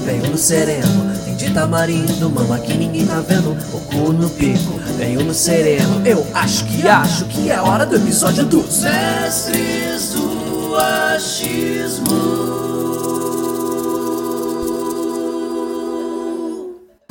veio no sereno Tem de tamarindo, mama que ninguém tá vendo O cu no pico, veio no sereno Eu acho que acho que é hora do episódio dos Mestres do Achismo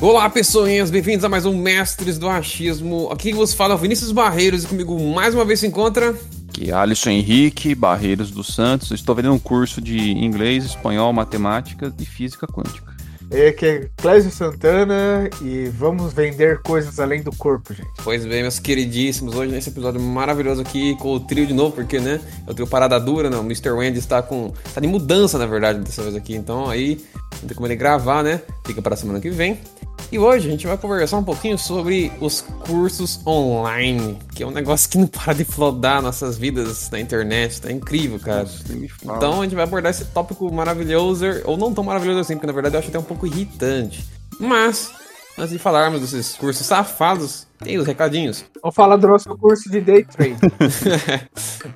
Olá, pessoinhas, bem-vindos a mais um Mestres do Achismo. Aqui vos fala Vinícius Barreiros e comigo mais uma vez se encontra. Aqui, Alisson Henrique Barreiros dos Santos. Estou vendendo um curso de inglês, espanhol, matemática e física quântica. É que é Clésio Santana e vamos vender coisas além do corpo, gente. Pois bem, meus queridíssimos, hoje nesse episódio maravilhoso aqui com o trio de novo, porque, né, eu tenho parada dura, não, o Mr. Wendy está com, está de mudança, na verdade, dessa vez aqui, então aí não tem como ele gravar, né, fica para a semana que vem. E hoje a gente vai conversar um pouquinho sobre os cursos online, que é um negócio que não para de flodar nossas vidas na internet, tá incrível, cara. Então a gente vai abordar esse tópico maravilhoso, ou não tão maravilhoso assim, porque na verdade eu acho até um pouco irritante. Mas, antes de falarmos desses cursos safados, tem os recadinhos. Vamos falar do nosso curso de day trade.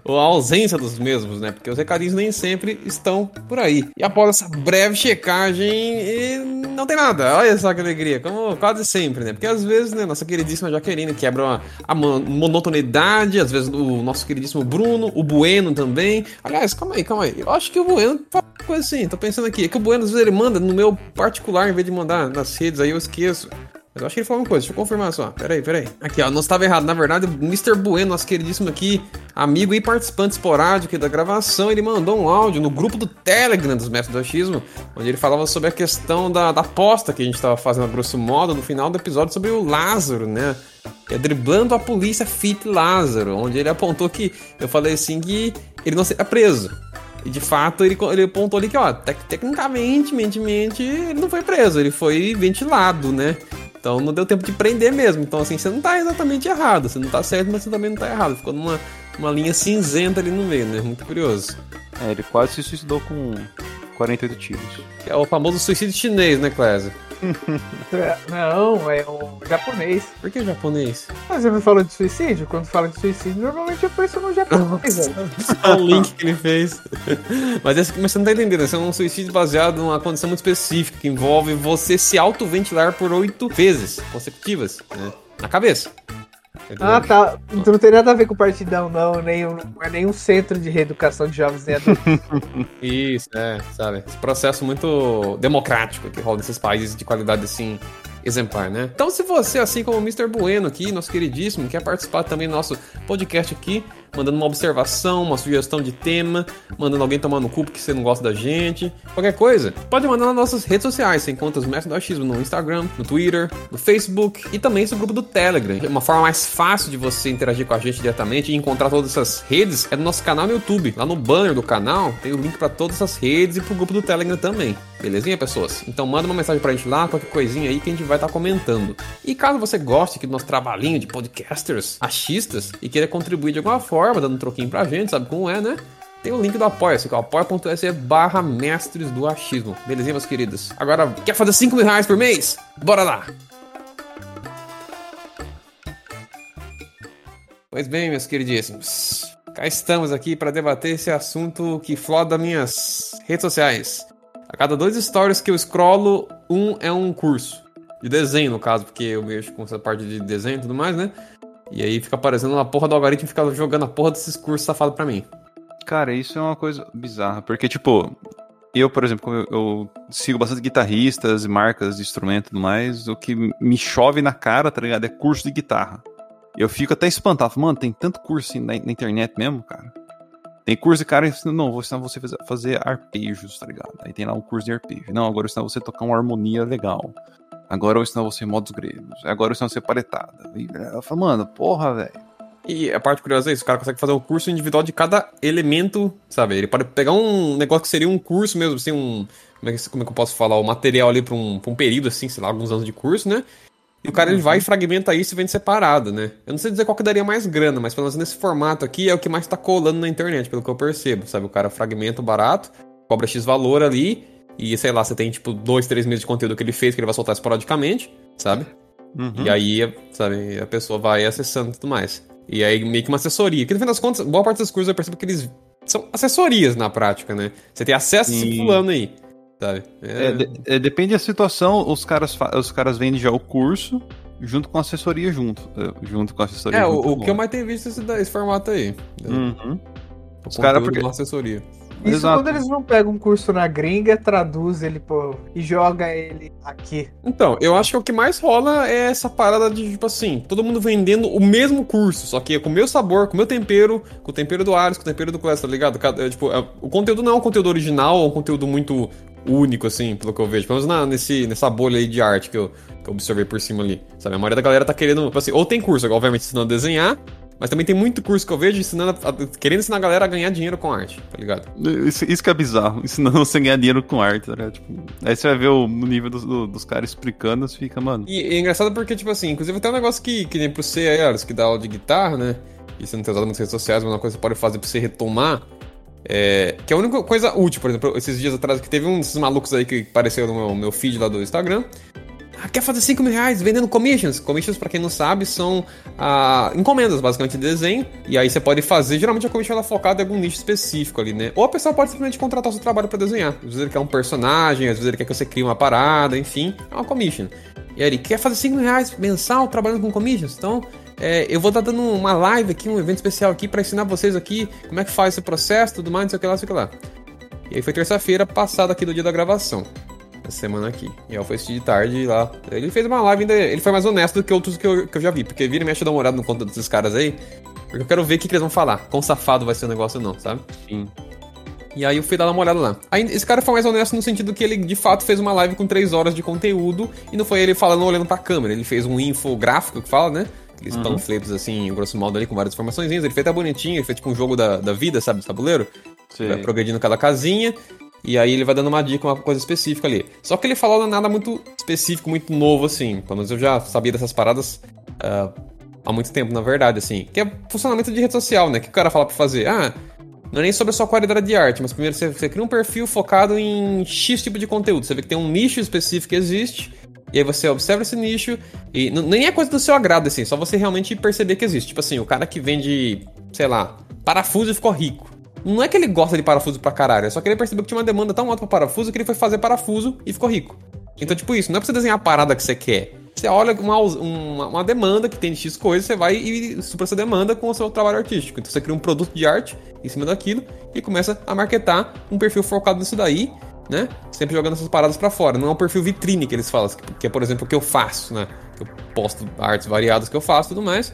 Ou a ausência dos mesmos, né? Porque os recadinhos nem sempre estão por aí. E após essa breve checagem, não tem nada. Olha só que alegria. Como quase sempre, né? Porque às vezes, né, nossa queridíssima Jaqueline quebra uma, a monotonidade. Às vezes o nosso queridíssimo Bruno, o Bueno também. Aliás, calma aí, calma aí. Eu acho que o Bueno faz coisa assim. Tô pensando aqui. É que o Bueno às vezes ele manda no meu particular em vez de mandar nas redes. Aí eu esqueço. Mas eu acho que ele falou uma coisa, deixa eu confirmar só. Peraí, peraí. Aqui, ó, não estava errado. Na verdade, o Mr. Bueno, nosso queridíssimo aqui, amigo e participante esporádico da gravação, ele mandou um áudio no grupo do Telegram dos Mestres do Achismo, onde ele falava sobre a questão da, da aposta que a gente estava fazendo, a grosso modo, no final do episódio sobre o Lázaro, né? É driblando a polícia Fit Lázaro, onde ele apontou que eu falei assim que ele não seria preso. E de fato ele, ele apontou ali que, ó, tec tecnicamente, mentemente, ele não foi preso, ele foi ventilado, né? Então não deu tempo de prender mesmo. Então, assim, você não tá exatamente errado. Você não tá certo, mas você também não tá errado. Ficou numa uma linha cinzenta ali no meio, né? Muito curioso. É, ele quase se suicidou com 48 tiros. É o famoso suicídio chinês, né, Clésia? Não, é o japonês. Por que japonês? Mas você me falou de suicídio? Quando fala de suicídio, normalmente eu penso no japonês. Olha o link que ele fez. Mas, esse, mas você não tá entendendo, esse é um suicídio baseado numa condição muito específica, que envolve você se autoventilar por oito vezes consecutivas, né? Na cabeça. Ah, tá. Então não tem nada a ver com partidão, não. Nem um, é nenhum centro de reeducação de jovens e adultos. Isso, é, sabe? Esse processo muito democrático que rola nesses países de qualidade assim exemplar, né? Então, se você, assim como o Mr. Bueno aqui, nosso queridíssimo, quer participar também do nosso podcast aqui, mandando uma observação, uma sugestão de tema, mandando alguém tomar no cu porque você não gosta da gente, qualquer coisa, pode mandar nas nossas redes sociais. Você encontra os Mestres do Achismo no Instagram, no Twitter, no Facebook e também esse grupo do Telegram. Uma forma mais fácil de você interagir com a gente diretamente e encontrar todas essas redes é no nosso canal no YouTube. Lá no banner do canal tem o link para todas essas redes e pro grupo do Telegram também. Belezinha, pessoas? Então manda uma mensagem pra gente lá, qualquer coisinha aí que a gente vai estar tá comentando. E caso você goste aqui do nosso trabalhinho de podcasters achistas e queira contribuir de alguma forma, dando um troquinho pra gente, sabe como é, né? Tem o link do Apoia-se, que é apoia.se barra mestres do achismo. Belezinha, meus queridos? Agora, quer fazer 5 mil reais por mês? Bora lá! Pois bem, meus queridíssimos. Cá estamos aqui para debater esse assunto que floda minhas redes sociais. A cada dois stories que eu scrollo, um é um curso. De desenho, no caso, porque eu mexo com essa parte de desenho e tudo mais, né? E aí fica aparecendo uma porra do algoritmo e fica jogando a porra desses cursos safados pra mim. Cara, isso é uma coisa bizarra, porque, tipo, eu, por exemplo, eu, eu, sigo bastante guitarristas, marcas de instrumento e tudo mais, o que me chove na cara, tá ligado? É curso de guitarra. Eu fico até espantado, mano, tem tanto curso assim na, na internet mesmo, cara. Tem curso de cara ensinando, não, vou ensinar você a fazer arpejos, tá ligado? Aí tem lá um curso de arpejo. Não, agora eu ensinar você a tocar uma harmonia legal. Agora eu ensinar você modos gregos. Agora eu ensinar você paretada. E eu falo, mano, porra, velho. E a parte curiosa é isso, o cara consegue fazer um curso individual de cada elemento, sabe? Ele pode pegar um negócio que seria um curso mesmo, assim, um. Como é que, como é que eu posso falar? O material ali pra um, pra um período, assim, sei lá, alguns anos de curso, né? E o cara ele vai e fragmenta isso e vende separado, né? Eu não sei dizer qual que daria mais grana, mas pelo menos nesse formato aqui é o que mais tá colando na internet, pelo que eu percebo, sabe? O cara fragmenta o barato, cobra X valor ali, e sei lá, você tem tipo dois, três meses de conteúdo que ele fez, que ele vai soltar esporadicamente, sabe? Uhum. E aí, sabe, a pessoa vai acessando e tudo mais. E aí meio que uma assessoria. Que no fim das contas, boa parte dos cursos eu percebo que eles são assessorias na prática, né? Você tem acesso a esse Sim. fulano aí, sabe? É, de- é, depende da situação, os caras, os caras vendem já o curso junto com a assessoria junto. é, Junto com a assessoria. É, o, o que eu mais tenho visto é esse, esse formato aí. né? Uhum. Os cara, conteúdo porque- assessoria. Isso Exato. quando eles não pegam um curso na gringa, traduz ele, pô, e joga ele aqui. Então, eu acho que o que mais rola é essa parada de, tipo assim, todo mundo vendendo o mesmo curso, só que com o meu sabor, com o meu tempero, com o tempero do Ares, com o tempero do Quest, tá ligado? Cada- é, tipo, é, o conteúdo não é um conteúdo original, é um conteúdo muito único, assim, pelo que eu vejo. Pelo menos na- nesse, nessa bolha aí de arte que eu, que eu observei por cima ali, sabe? A maioria da galera tá querendo, tipo assim, ou tem curso, obviamente, ensinando a desenhar, mas também tem muito curso que eu vejo ensinando querendo ensinar a galera a ganhar dinheiro com arte, tá ligado? Isso, isso que é bizarro, ensinando você a ganhar dinheiro com arte, tá ligado? Tipo, aí você vai ver o no nível dos, do- dos caras explicando, você fica, mano. E, é engraçado porque, tipo assim, inclusive tem um negócio que, que nem pro você aí, Aros, que dá aula de guitarra, né? E você não tem usado nas redes sociais, mas é uma coisa que você pode fazer pra você retomar. É, que é a única coisa útil, por exemplo, esses dias atrás que teve um desses malucos aí que apareceu no meu, meu feed lá do Instagram. Ah, quer fazer 5 mil reais vendendo commissions? Commissions, pra quem não sabe, são ah, encomendas, basicamente, de desenho. E aí você pode fazer, geralmente a commission ela é focada em algum nicho específico ali, né? Ou a pessoa pode simplesmente contratar o seu trabalho pra desenhar. Às vezes ele quer um personagem, às vezes ele quer que você crie uma parada, enfim, é uma commission. E aí quer fazer 5 mil reais mensal trabalhando com commissions? Então, é, eu vou estar dando uma live aqui, um evento especial aqui pra ensinar vocês aqui como é que faz esse processo, tudo mais, não sei o que lá, não sei o que lá. E aí foi terça-feira passada aqui do dia da gravação. Essa semana aqui. E eu fui assistir de tarde lá. Ele fez uma live ainda. Ele foi mais honesto do que outros que eu, que eu já vi. Porque vira e mexe dar uma olhada no conteúdo desses caras aí. Porque eu quero ver o que, que eles vão falar. Quão safado vai ser o negócio ou não, sabe? Sim. E aí eu fui dar uma olhada lá. Aí esse cara foi mais honesto no sentido que ele de fato fez uma live com 3 horas de conteúdo e não foi ele falando olhando pra câmera. Ele fez um infográfico que fala, né? Aqueles panfletos assim, grosso modo ali, com várias informações. Ele fez até bonitinho, ele fez tipo um jogo da, da vida, sabe? Do tabuleiro. Sei. Vai progredindo cada casinha. E aí ele vai dando uma dica, uma coisa específica ali. Só que ele falou nada muito específico, muito novo, assim. Pelo menos eu já sabia dessas paradas ah, há muito tempo, na verdade, assim. Que é funcionamento de rede social, né? Que o cara fala pra fazer. Ah, não é nem sobre a sua qualidade de arte, mas primeiro você, você cria um perfil focado em X tipo de conteúdo. Você vê que tem um nicho específico que existe. E aí você observa esse nicho e nem é coisa do seu agrado, assim, só você realmente perceber que existe. Tipo assim, o cara que vende, sei lá, parafuso e ficou rico. Não é que ele gosta de parafuso pra caralho, é só que ele percebeu que tinha uma demanda tão alta pra parafuso que ele foi fazer parafuso e ficou rico. Então, tipo isso, não é pra você desenhar a parada que você quer. Você olha uma, uma, uma demanda que tem de X coisas, você vai e supra essa demanda com o seu trabalho artístico. Então você cria um produto de arte em cima daquilo e começa a marketar um perfil focado nisso daí, né? Sempre jogando essas paradas pra fora. Não é um perfil vitrine que eles falam, que- é, por exemplo, o que eu faço, né? Que eu posto artes variadas que eu faço e tudo mais.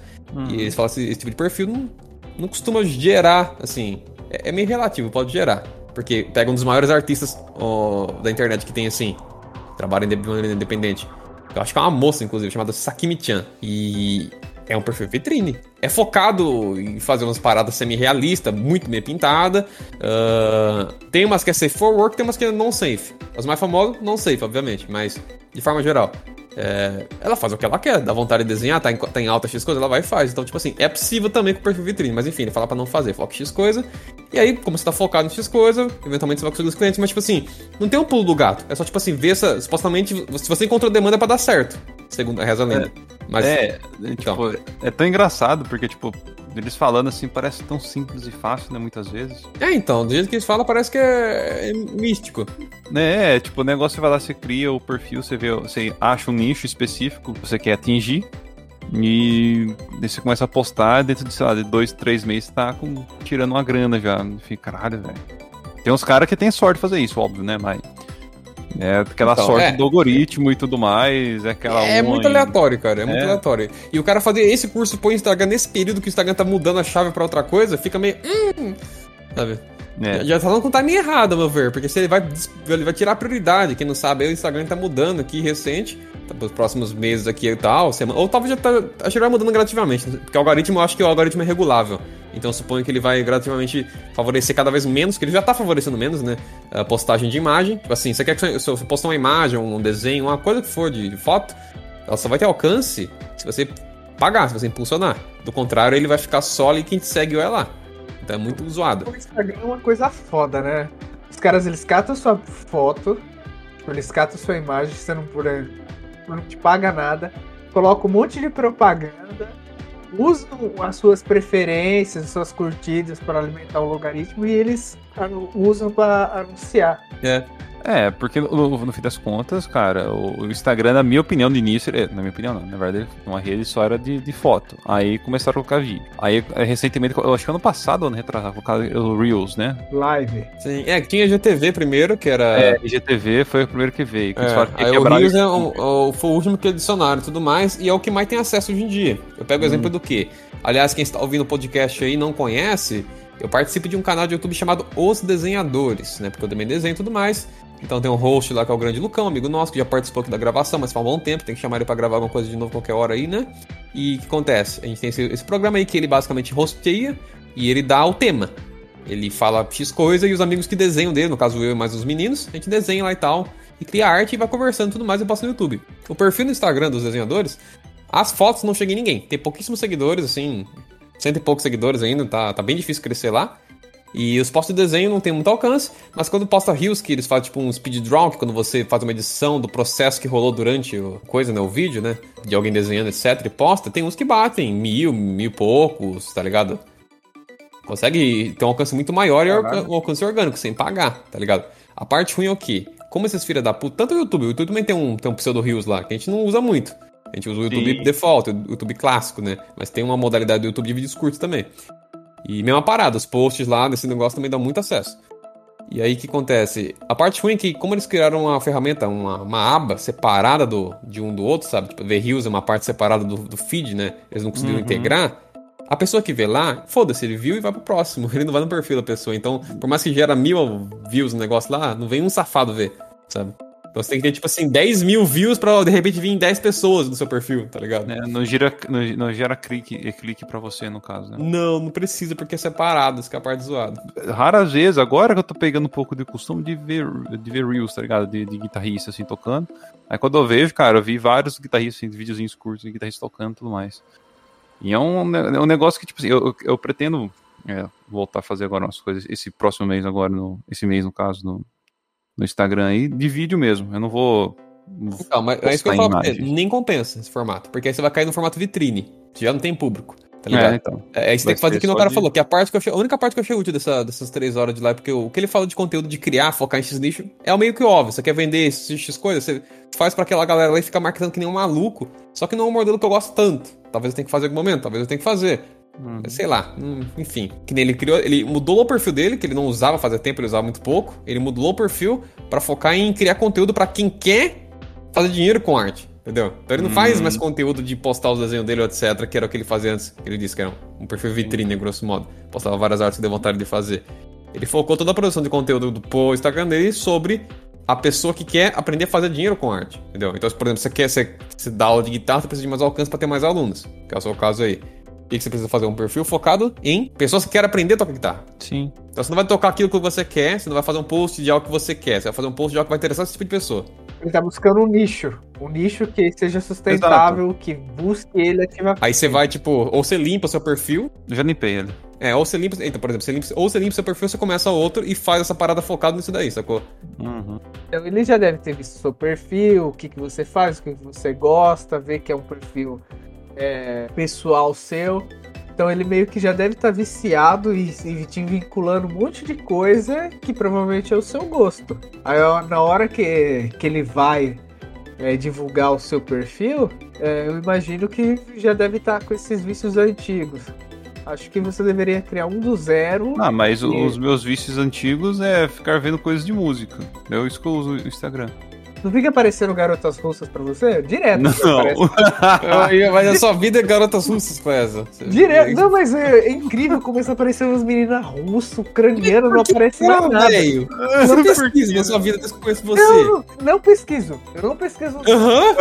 E eles falam assim, esse tipo de perfil não, não costuma gerar, assim. É, é meio relativo, pode gerar. Porque pega um dos maiores artistas da internet que tem, assim, trabalha de maneira independente. Eu acho que é uma moça, inclusive, chamada Sakimi-chan. E é um perfil vitrine. É focado em fazer umas paradas semi-realistas, muito bem pintada. Ah, tem umas que é safe for work, tem umas que é non safe. As mais famosas, non safe, obviamente, mas de forma geral. É, ela faz o que ela quer, dá vontade de desenhar, tá em, tá em alta X coisa, ela vai e faz. Então, tipo assim, é possível também com o perfil vitrine, mas enfim, ele fala pra não fazer, foca em X coisa. E aí, como você tá focado em X coisa, eventualmente você vai conseguir os clientes, mas tipo assim, não tem um pulo do gato. É só tipo assim, ver essa. Supostamente, se você encontrou demanda é pra dar certo, segundo a reza lenda. Mas, É, então. tipo, é tão engraçado, porque, tipo, eles falando assim parece tão simples e fácil, né, muitas vezes. É, então, do jeito que eles falam, parece que é, é místico. Né, é, tipo, o negócio você vai lá, você cria o perfil, você vê, você acha um nicho específico que você quer atingir, e você começa a postar, dentro de, sei lá, de dois, três meses tá com, tirando uma grana já. Fica, caralho, velho. Tem uns caras que tem sorte de fazer isso, óbvio, né, mas... É aquela Então, sorte é. do algoritmo e tudo mais, é aquela É muito aleatório, cara. É muito É. aleatório. E o cara fazer esse curso põe o Instagram nesse período que o Instagram tá mudando a chave pra outra coisa, fica meio. Hum, sabe? É. Já tá com o timing errado, meu ver, porque se ele vai, ele vai tirar prioridade. Quem não sabe, o Instagram tá mudando aqui recente, tá pros próximos meses aqui e tal, semana, ou talvez já tá. Acho que vai mudando gradativamente, porque o algoritmo, eu acho que o algoritmo é regulável. Então suponho que ele vai gradativamente favorecer cada vez menos, que ele já tá favorecendo menos, né? A postagem de imagem. Tipo assim, você quer que eu postar uma imagem, um desenho, uma coisa que for de foto, Ela só vai ter alcance se você pagar, se você impulsionar. Do contrário, ele vai ficar só ali quem te segue vai lá. É muito zoado. O Instagram é uma coisa foda, né? Os caras, eles catam sua foto, eles catam sua imagem, você não, por, não te paga nada, colocam um monte de propaganda, usam as suas preferências, as suas curtidas para alimentar o logaritmo e eles usam para anunciar. É. É, porque no, no fim das contas, cara, o, Instagram, na minha opinião, de início, ele- na minha opinião não, na verdade, uma rede só era de, de foto. Aí começaram a colocar vídeo. Aí, eh, recentemente, eu acho que ano passado, ano retrasado, colocaram o Reels, né? Live. Sim. É, tinha GTV primeiro, que era. É, IGTV foi o primeiro que veio. Que É, que aí o Reels é o, o- foi o último que adicionaram e tudo mais, e é o que mais tem acesso hoje em dia. Eu pego o exemplo do quê? Aliás, quem está ouvindo o podcast aí e não conhece, eu participo de um canal de YouTube chamado Os Desenhadores, né? Porque eu também desenho e tudo mais. Então tem um host lá que é o Grande Lucão, amigo nosso, que já participou aqui da gravação, mas faz um bom tempo, tem que chamar ele pra gravar alguma coisa de novo qualquer hora aí, né? E o que acontece? A gente tem esse, esse programa aí que ele basicamente hosteia e ele dá o tema. Ele fala X coisa e os amigos que desenham dele, no caso eu e mais os meninos, a gente desenha lá e tal, e cria arte e vai conversando tudo mais e posta no YouTube. O perfil no Instagram dos desenhadores, as fotos não chegam em ninguém. Tem pouquíssimos seguidores, assim, cento e poucos seguidores ainda, tá, tá bem difícil crescer lá. E os postos de desenho não tem muito alcance, mas quando posta reels, que eles fazem tipo um speed draw, que quando você faz uma edição do processo que rolou durante o coisa, né, o vídeo, né, de alguém desenhando, etc, e posta, tem uns que batem mil, mil e poucos, tá ligado? Consegue ter um alcance muito maior e um alcance orgânico, sem pagar, tá ligado? A parte ruim é o quê? Como esses filha da puta, tanto o YouTube, o YouTube também tem um, tem um pseudo reels lá, que a gente não usa muito. A gente usa o YouTube Sim. default, o YouTube clássico, né? Mas tem uma modalidade do YouTube de vídeos curtos também. E mesma parada, os posts lá desse negócio também dão muito acesso. E aí o que acontece? A parte ruim é que, como eles criaram uma ferramenta, uma, uma aba separada do, de um do outro, sabe? Tipo, The Reels é uma parte separada do, do feed, né? Eles não conseguiram integrar. A pessoa que vê lá, foda-se, ele viu e vai pro próximo. Ele não vai no perfil da pessoa. Então, por mais que gera mil views no negócio lá, não vem um safado ver, sabe? Então você tem que ter, tipo assim, 10 mil views pra de repente vir 10 pessoas no seu perfil, tá ligado? né, não, gira, não, não gera clique, clique pra você, no caso, né? Não, não precisa, porque é separado, isso que é a parte zoada. raras vezes, agora que eu tô pegando um pouco de costume de ver, de ver Reels, tá ligado? De, de guitarrista, assim, tocando. Aí quando eu vejo, cara, eu vi vários guitarristas, assim, videozinhos curtos de guitarristas tocando e tudo mais. E é um, ne- é um negócio que, tipo assim, eu, eu, eu pretendo é, voltar a fazer agora umas coisas, esse próximo mês agora, no, esse mês, no caso, no, no Instagram aí, de vídeo mesmo. Eu não vou... Não, mas é isso que eu falo pra você. Nem compensa esse formato. Porque aí você vai cair no formato vitrine. que Já não tem público. Tá ligado? É, então. É, aí você Vai tem que fazer o que o cara de- falou, que a parte que eu achei, a única parte que eu achei útil dessa, dessas três horas de live, porque o, o que ele fala de conteúdo de criar, focar em X nicho, é o meio que óbvio. Você quer vender X, X coisas, você faz pra aquela galera lá e fica marketando que nem um maluco. Só que não é um modelo que eu gosto tanto. Talvez eu tenha que fazer em algum momento, talvez eu tenha que fazer. Uhum. Sei lá, hum, enfim. Que nem ele criou, ele mudou o perfil dele, que ele não usava fazia tempo, ele usava muito pouco. Ele mudou o perfil pra focar em criar conteúdo pra quem quer fazer dinheiro com arte. Entendeu? Então ele não faz Uhum. mais conteúdo de postar os desenhos dele, etc., que era o que ele fazia antes. Ele disse que era um perfil vitrine, grosso modo. Postava várias artes que deu vontade de fazer. Ele focou toda a produção de conteúdo do Instagram dele sobre a pessoa que quer aprender a fazer dinheiro com arte. Entendeu? Então, por exemplo, você quer você, você dar aula de guitarra, você precisa de mais alcance para ter mais alunos. Que é o seu caso aí. Que você precisa fazer? Um perfil focado em pessoas que querem aprender a tocar guitarra. Sim. Então você não vai tocar aquilo que você quer, você não vai fazer um post de algo que você quer, você vai fazer um post de algo que vai interessar esse tipo de pessoa. Ele tá buscando um nicho. Um nicho que seja sustentável, que busque ele ativamente. Aí você vai, tipo, ou você limpa o seu perfil, Eu já limpei ele. é, ou você limpa. Então, por exemplo, você limpa, ou você limpa o seu perfil, você começa outro e faz essa parada focada nisso daí, sacou? Uhum. Então ele já deve ter visto o seu perfil, o que, que você faz, o que, que você gosta, ver que é um perfil é, pessoal seu. Então ele meio que já deve estar viciado e, e te vinculando um monte de coisa que provavelmente é o seu gosto. Aí na hora que, que ele vai é, divulgar o seu perfil, é, eu imagino que já deve estar com esses vícios antigos. Acho que você deveria criar um do zero. Ah, mas E- os meus vícios antigos é ficar vendo coisas de música. Eu que eu uso o Instagram. Não fica aparecendo garotas russas pra você? Direto. Não. aparece. Mas a sua vida é garotas russas com essa. Direto. Não, mas é, é incrível, começa a aparecer umas meninas russas, ucranianas, não aparece Não, nada. velho. Eu não pesquiso na sua vida desde que eu conheço você. Não, não pesquiso. Eu não pesquiso Aham.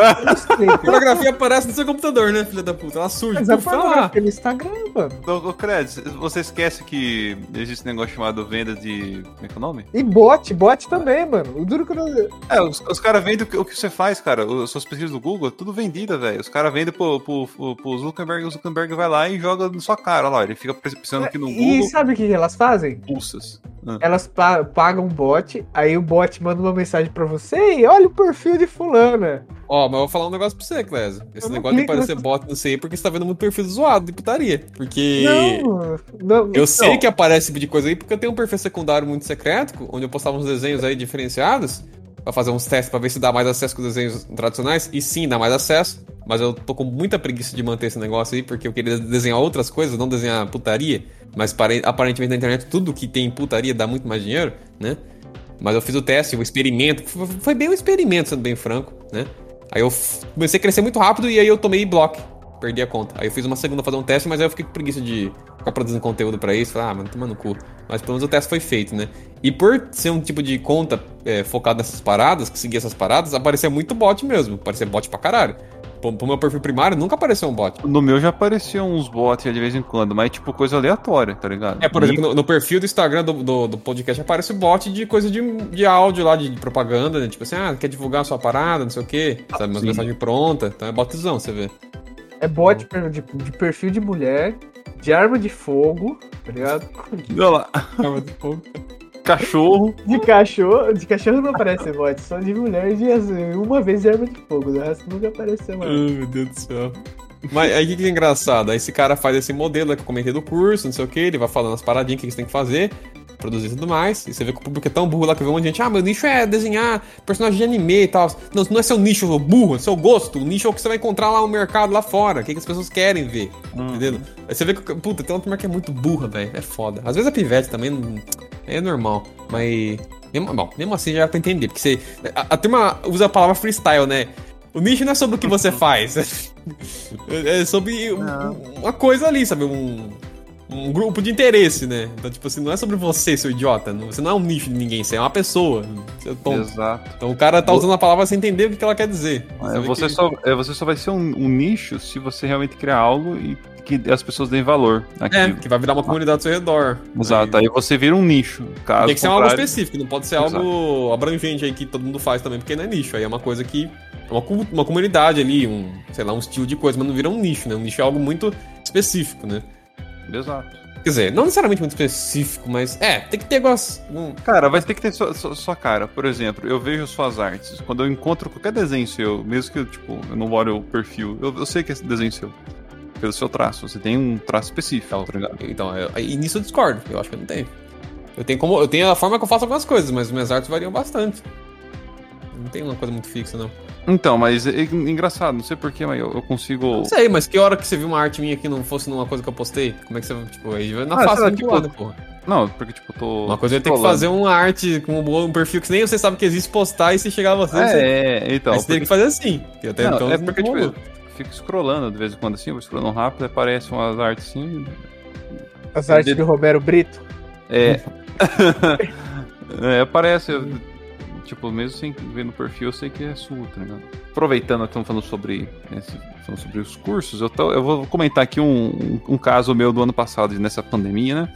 Twitter. Fotografia aparece no seu computador, né, filha da puta? Ela surge. Mas é ah, pornografia no Instagram, mano. Ô, ô, Cred, você esquece que existe um negócio chamado venda de. Como é que é o nome? E bot, bot também, mano. O duro que eu não... É, os, os caras vendem o que, o que você faz, cara. As suas pesquisas do Google, tudo vendida, velho. Os caras vendem pro, pro, pro, pro Zuckerberg, o Zuckerberg vai lá e joga na sua cara. Olha lá, ele fica pensando aqui no E Google, sabe o que elas fazem? pulsas. Elas pa- pagam um bot, aí o bot manda uma mensagem pra você e olha o perfil de fulana. Ó, mas eu vou falar um negócio pra você, Clésio. Esse negócio de parecer bot, não sei, porque você tá vendo muito perfil zoado de putaria. Porque. Não, não. Eu sei não. que aparece esse tipo de coisa aí porque eu tenho um perfil secundário muito secreto, onde eu postava uns desenhos aí diferenciados, pra fazer uns testes pra ver se dá mais acesso que os desenhos tradicionais. E sim, dá mais acesso, mas eu tô com muita preguiça de manter esse negócio aí, porque eu queria desenhar outras coisas, não desenhar putaria. Mas pare- aparentemente na internet tudo que tem putaria dá muito mais dinheiro, né? Mas eu fiz o teste, o experimento. Foi bem um experimento, sendo bem franco, né? Aí eu comecei a crescer muito rápido e aí eu tomei bloco. Perdi a conta. Aí eu fiz uma segunda fazer um teste, mas aí eu fiquei com preguiça de ficar produzindo conteúdo pra isso. Falei, ah, mano, toma no cu. Mas pelo menos o teste foi feito, né? E por ser um tipo de conta é, focado nessas paradas, que seguia essas paradas, aparecia muito bot mesmo. Aparecia bot pra caralho. Pro, pro meu perfil primário nunca apareceu um bot. No meu já apareciam uns bots de vez em quando, mas tipo coisa aleatória, tá ligado? É, por E- exemplo, no, no perfil do Instagram do, do, do podcast aparece bot de coisa de, de áudio lá, de, de propaganda, né? Tipo assim, ah, quer divulgar a sua parada, não sei o quê. Sabe, umas mensagens prontas. Então é botzão, você vê. É bot de, de perfil de mulher, de arma de fogo, tá ligado? Olha lá, cachorro. De cachorro. De cachorro não aparece bot, só de mulher e de assim, uma vez de arma de fogo. O resto nunca apareceu mais. Ai, meu Deus do céu. Mas aí o que, que é engraçado? Aí esse cara faz esse modelo que eu comentei do curso, não sei o que, ele vai falando as paradinhas que você tem que fazer, produzir e tudo mais. E você vê que o público é tão burro lá que vê um monte de gente, ah, meu nicho é desenhar personagem de anime e tal. Não, não é seu nicho burro, é seu gosto. O nicho é o que você vai encontrar lá no mercado lá fora, o que, que as pessoas querem ver. Entendeu? Aí você vê que, puta, tem uma turma que é muito burra, velho. É foda. Às vezes a pivete também é normal, mas. Mesmo, bom, mesmo assim já dá pra entender, porque você. A, a turma usa a palavra freestyle, né? O nicho não é sobre o que você faz. É sobre um- uma coisa ali, sabe? Um, um grupo de interesse, né? Então, tipo assim, não é sobre você, seu idiota. Você não é um nicho de ninguém, você é uma pessoa. Seu tonto. Exato. Então o cara tá usando a palavra sem entender o que ela quer dizer. É, você, que- só, é, você só vai ser um, um nicho se você realmente criar algo e que as pessoas deem valor. É, Aquilo. que vai virar uma comunidade ao seu redor. Exato, Aí- aí você vira um nicho. Caso Tem que ser algo específico, não pode ser Exato. algo abrangente aí que todo mundo faz também, porque não é nicho. Aí é uma coisa que. É uma, uma comunidade ali, um, sei lá, um estilo de coisa, mas não vira um nicho, né? Um nicho é algo muito específico, né? Exato. Quer dizer, não necessariamente muito específico, mas é, tem que ter. Um, Cara, vai ter que ter sua, sua, sua cara. Por exemplo, eu vejo suas artes. Quando eu encontro qualquer desenho seu, mesmo que tipo, eu não olhe o perfil, eu, eu sei que é esse desenho seu. Pelo seu traço. Você tem um traço específico, tá ligado? então, eu, e nisso eu discordo. Eu acho que eu não tenho. Eu tenho como. Eu tenho a forma que eu faço algumas coisas, mas minhas artes variam bastante. Não tem uma coisa muito fixa, não. Então, mas é, é engraçado, não sei porquê, mas eu, eu consigo. Não sei, mas que hora que você viu uma arte minha que não fosse numa coisa que eu postei? Como é que você. Tipo, aí na Ah, muito tipo, lado, porra. Não, porque tipo, eu tô. Uma coisa é ter que fazer uma arte com um um perfil que nem você sabe que existe, postar e se chegar a você, você, É, é, então. aí você tem que fazer assim. Que até Não, então é não porque, tipo, eu fico scrollando de vez em quando assim, eu vou scrollando rápido, aparecem umas artes assim. As artes do Romero Brito. É. é, aparece. eu- tipo, mesmo sem ver no perfil, eu sei que é sua, tá ligado? Aproveitando, estamos falando sobre. falando sobre os cursos, eu, tô- eu vou comentar aqui um, um, um caso meu do ano passado, nessa pandemia, né?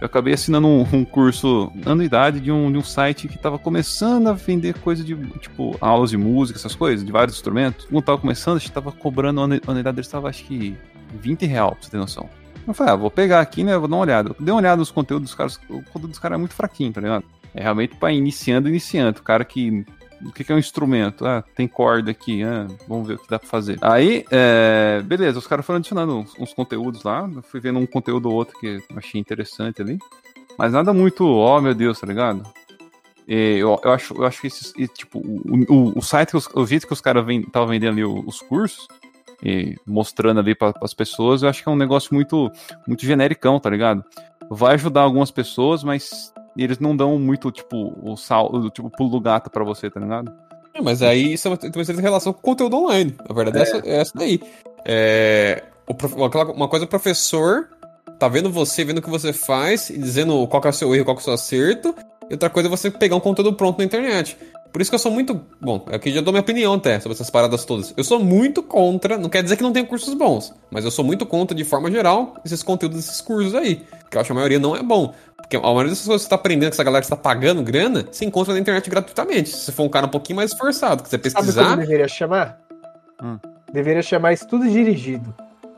Eu acabei assinando um, um curso anuidade de um, de um site que tava começando a vender coisa de, tipo, aulas de música, essas coisas, de vários instrumentos. Quando tava começando, a gente tava cobrando, a anu- a anuidade deles tava, acho que, 20 real, pra você ter noção. Eu falei, ah, vou pegar aqui, né, vou dar uma olhada. Eu dei uma olhada nos conteúdos dos caras, o conteúdo dos caras é muito fraquinho, tá ligado? É realmente pra iniciando, iniciante, o cara que... O que que é um instrumento? Ah, tem corda aqui, ah, vamos ver o que dá pra fazer. Aí, é, beleza, os caras foram adicionando uns, uns conteúdos lá, eu fui vendo um conteúdo ou outro que achei interessante ali. Mas nada muito, ó, meu Deus, tá ligado? E eu, eu, acho, eu acho que esses, e, tipo, o, o, o site, os- o jeito que os caras estavam vendendo ali o- os cursos, e mostrando ali para as pessoas, eu acho que é um negócio muito, muito genericão, tá ligado? Vai ajudar algumas pessoas, mas eles não dão muito, tipo, o sal, o, tipo, pulo do gato pra você, tá ligado? É, mas aí isso é uma- tem relação com o conteúdo online. A verdade é, essa, é essa daí. É, o uma coisa é o professor tá vendo você, vendo o que você faz e dizendo qual é o seu erro, qual é o seu acerto. E outra coisa é você pegar um conteúdo pronto na internet. Por isso que eu sou muito. Bom, aqui já dou minha opinião até sobre essas paradas todas. Eu sou muito contra, não quer dizer que não tenha cursos bons, mas eu sou muito contra, de forma geral, esses conteúdos desses cursos aí. Que eu acho que a maioria não é bom. Porque a maioria das coisas que você tá aprendendo, que essa galera que você tá pagando grana, você encontra na internet gratuitamente. Se você for um cara um pouquinho mais esforçado, que você Sabe pesquisar. como deveria chamar? Hum. Deveria chamar estudo dirigido.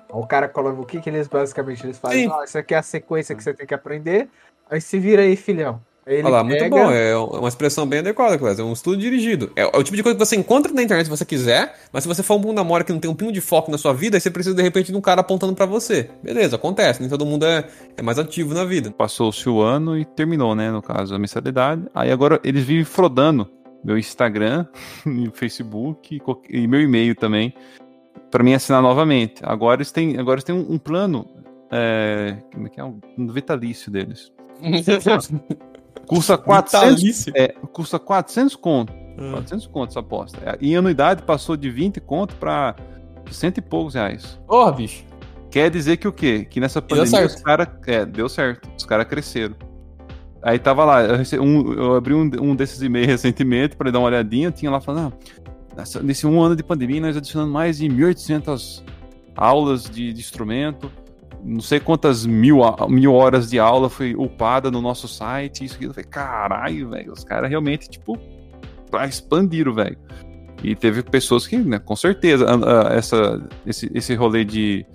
O cara coloca o que, que eles basicamente eles fazem. Sim. Ó, isso aqui é a sequência que você tem que aprender. Aí se vira aí, filhão. Ele Olha lá, muito pega- bom. É uma expressão bem adequada, Clésia. É um estudo dirigido. É, é o tipo de coisa que você encontra na internet se você quiser, mas se você for um bunda mora que não tem um pingo de foco na sua vida, aí você precisa de repente de um cara apontando pra você. Beleza, acontece. Nem todo mundo é, é mais ativo na vida. Passou-se o ano e terminou, né? No caso, a mensalidade. Aí agora eles vivem frodando meu Instagram, Facebook e meu e-mail também, pra mim assinar novamente. Agora eles têm, agora eles têm um, um plano. É, como é que é? Um vitalício deles. Custa 400, Vitalício. é, custa 400 conto. Hum. 400 conto essa aposta. É, E anuidade passou de 20 conto pra cento e poucos reais. Porra, bicho. Quer dizer que o quê? Que nessa pandemia os caras. É, deu certo. Os caras cresceram. Aí tava lá, eu, rece- um- eu abri um, um desses e-mails recentemente pra dar uma olhadinha, tinha lá falando, ah, nessa- nesse um ano de pandemia nós adicionamos mais de 1.800 aulas de, de instrumento, não sei quantas mil, mil horas de aula foi upada no nosso site, isso aqui. Eu falei, caralho, velho, os caras realmente, tipo, ah, expandiram, velho. E teve pessoas que, né, com certeza, ah, essa, esse, esse rolê de,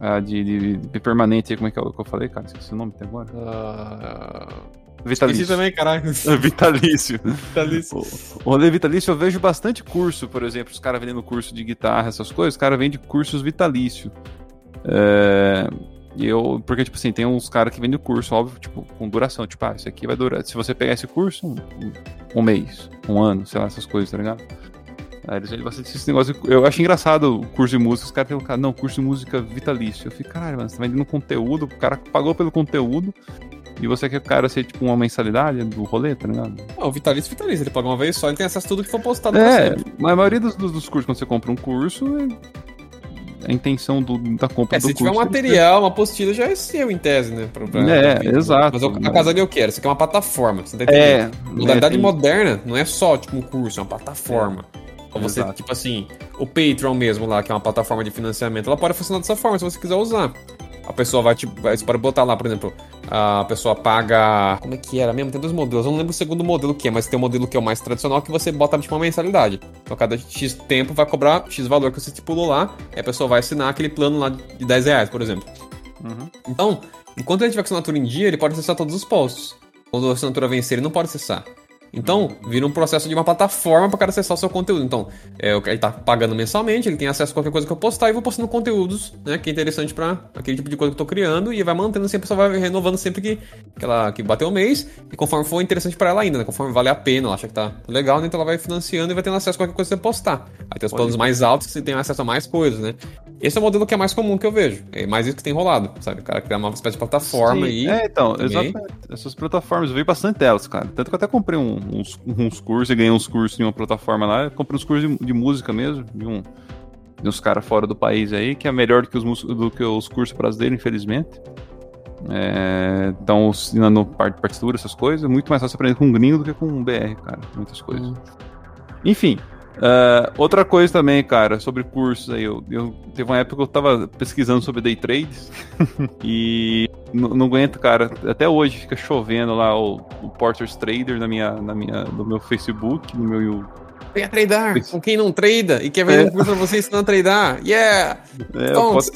ah, de, de- de permanente, como é que eu, que eu falei, cara? Esqueci o nome até agora. Ah, Vitalício. Esqueci também, caralho. Vitalício. Vitalício. O rolê vitalício eu vejo bastante curso, por exemplo, os caras vendendo curso de guitarra, essas coisas, os caras vendem cursos vitalício. É, eu, porque, tipo assim, tem uns caras que vendem curso, óbvio, tipo, com duração. Tipo, ah, isso aqui vai durar. Se você pegar esse curso, um, um- mês, um ano, sei lá, essas coisas, tá ligado? Aí eles vendem bastante esse negócio. Eu acho engraçado o curso de música, os caras têm cara, não, curso de música vitalício. Eu fico, caralho, mano, você tá vendendo conteúdo, o cara pagou pelo conteúdo. E você quer o cara ser tipo uma mensalidade do rolê, tá ligado? Não, o Vitalício, Vitalício. Ele paga uma vez só, ele tem acesso a tudo que for postado É, mas a maioria dos, dos, dos cursos, quando você compra um curso, é- a intenção do, da compra É, do se tiver um curso. material, uma apostila, já é seu em tese, né? Pra, pra- É, pra vídeo. exato. Mas eu- a casa ali eu quero, isso aqui é uma plataforma, você tá entendendo? É, Modalidade né, tem- moderna não é só tipo um curso, é uma plataforma. Então você, Exato. tipo assim, o Patreon mesmo lá, que é uma plataforma de financiamento, ela pode funcionar dessa forma se você quiser usar. A pessoa vai, tipo, vai, você pode botar lá, por exemplo, a pessoa paga. Como é que era mesmo? Tem dois modelos. Eu não lembro o segundo modelo que é, mas tem o modelo que é o mais tradicional que você bota tipo uma mensalidade. Então cada X tempo vai cobrar X valor que você estipulou lá, e a pessoa vai assinar aquele plano lá de 10 reais, por exemplo. Uhum. Então, enquanto ele tiver com assinatura em dia, ele pode acessar todos os posts. Quando a assinatura vencer, ele não pode acessar. Então, vira um processo de uma plataforma para o cara acessar o seu conteúdo. Então, é, ele tá pagando mensalmente, ele tem acesso a qualquer coisa que eu postar e vou postando conteúdos, né? Que é interessante para aquele tipo de coisa que eu tô criando e vai mantendo sempre, pessoa vai renovando sempre que, que ela que bateu o mês e conforme for interessante para ela ainda, né? Conforme vale a pena, ela acha que tá legal, né? Então ela vai financiando e vai tendo acesso a qualquer coisa que você postar. Aí tem os planos mais altos que você tem acesso a mais coisas, né? Esse é o modelo que é mais comum que eu vejo. É mais isso que tem rolado, sabe? O cara criar uma espécie de plataforma Sim, aí. É, então, também. exatamente. Essas plataformas, eu vi bastante delas, cara. Tanto que eu até comprei um- uns, uns cursos e ganhei uns cursos em uma plataforma lá. Eu comprei uns cursos de, de música mesmo, de, um, de uns caras fora do país aí, que é melhor do que os, do que os cursos brasileiros, infelizmente. É, então, ensinando parte de partitura, essas coisas, é muito mais fácil aprender com um gringo do que com um BR, cara. Muitas coisas. Hum. Enfim, ah, outra coisa também, cara, sobre cursos aí. Eu, eu teve uma época que eu tava pesquisando sobre day trades e não aguento, cara. Até hoje fica chovendo lá o, o Porter's Trader na minha, na minha, no meu Facebook, no meu. Venha tradar com quem não trada e quer vender É. um curso pra você ensinando a tradar. Yeah! É, posso-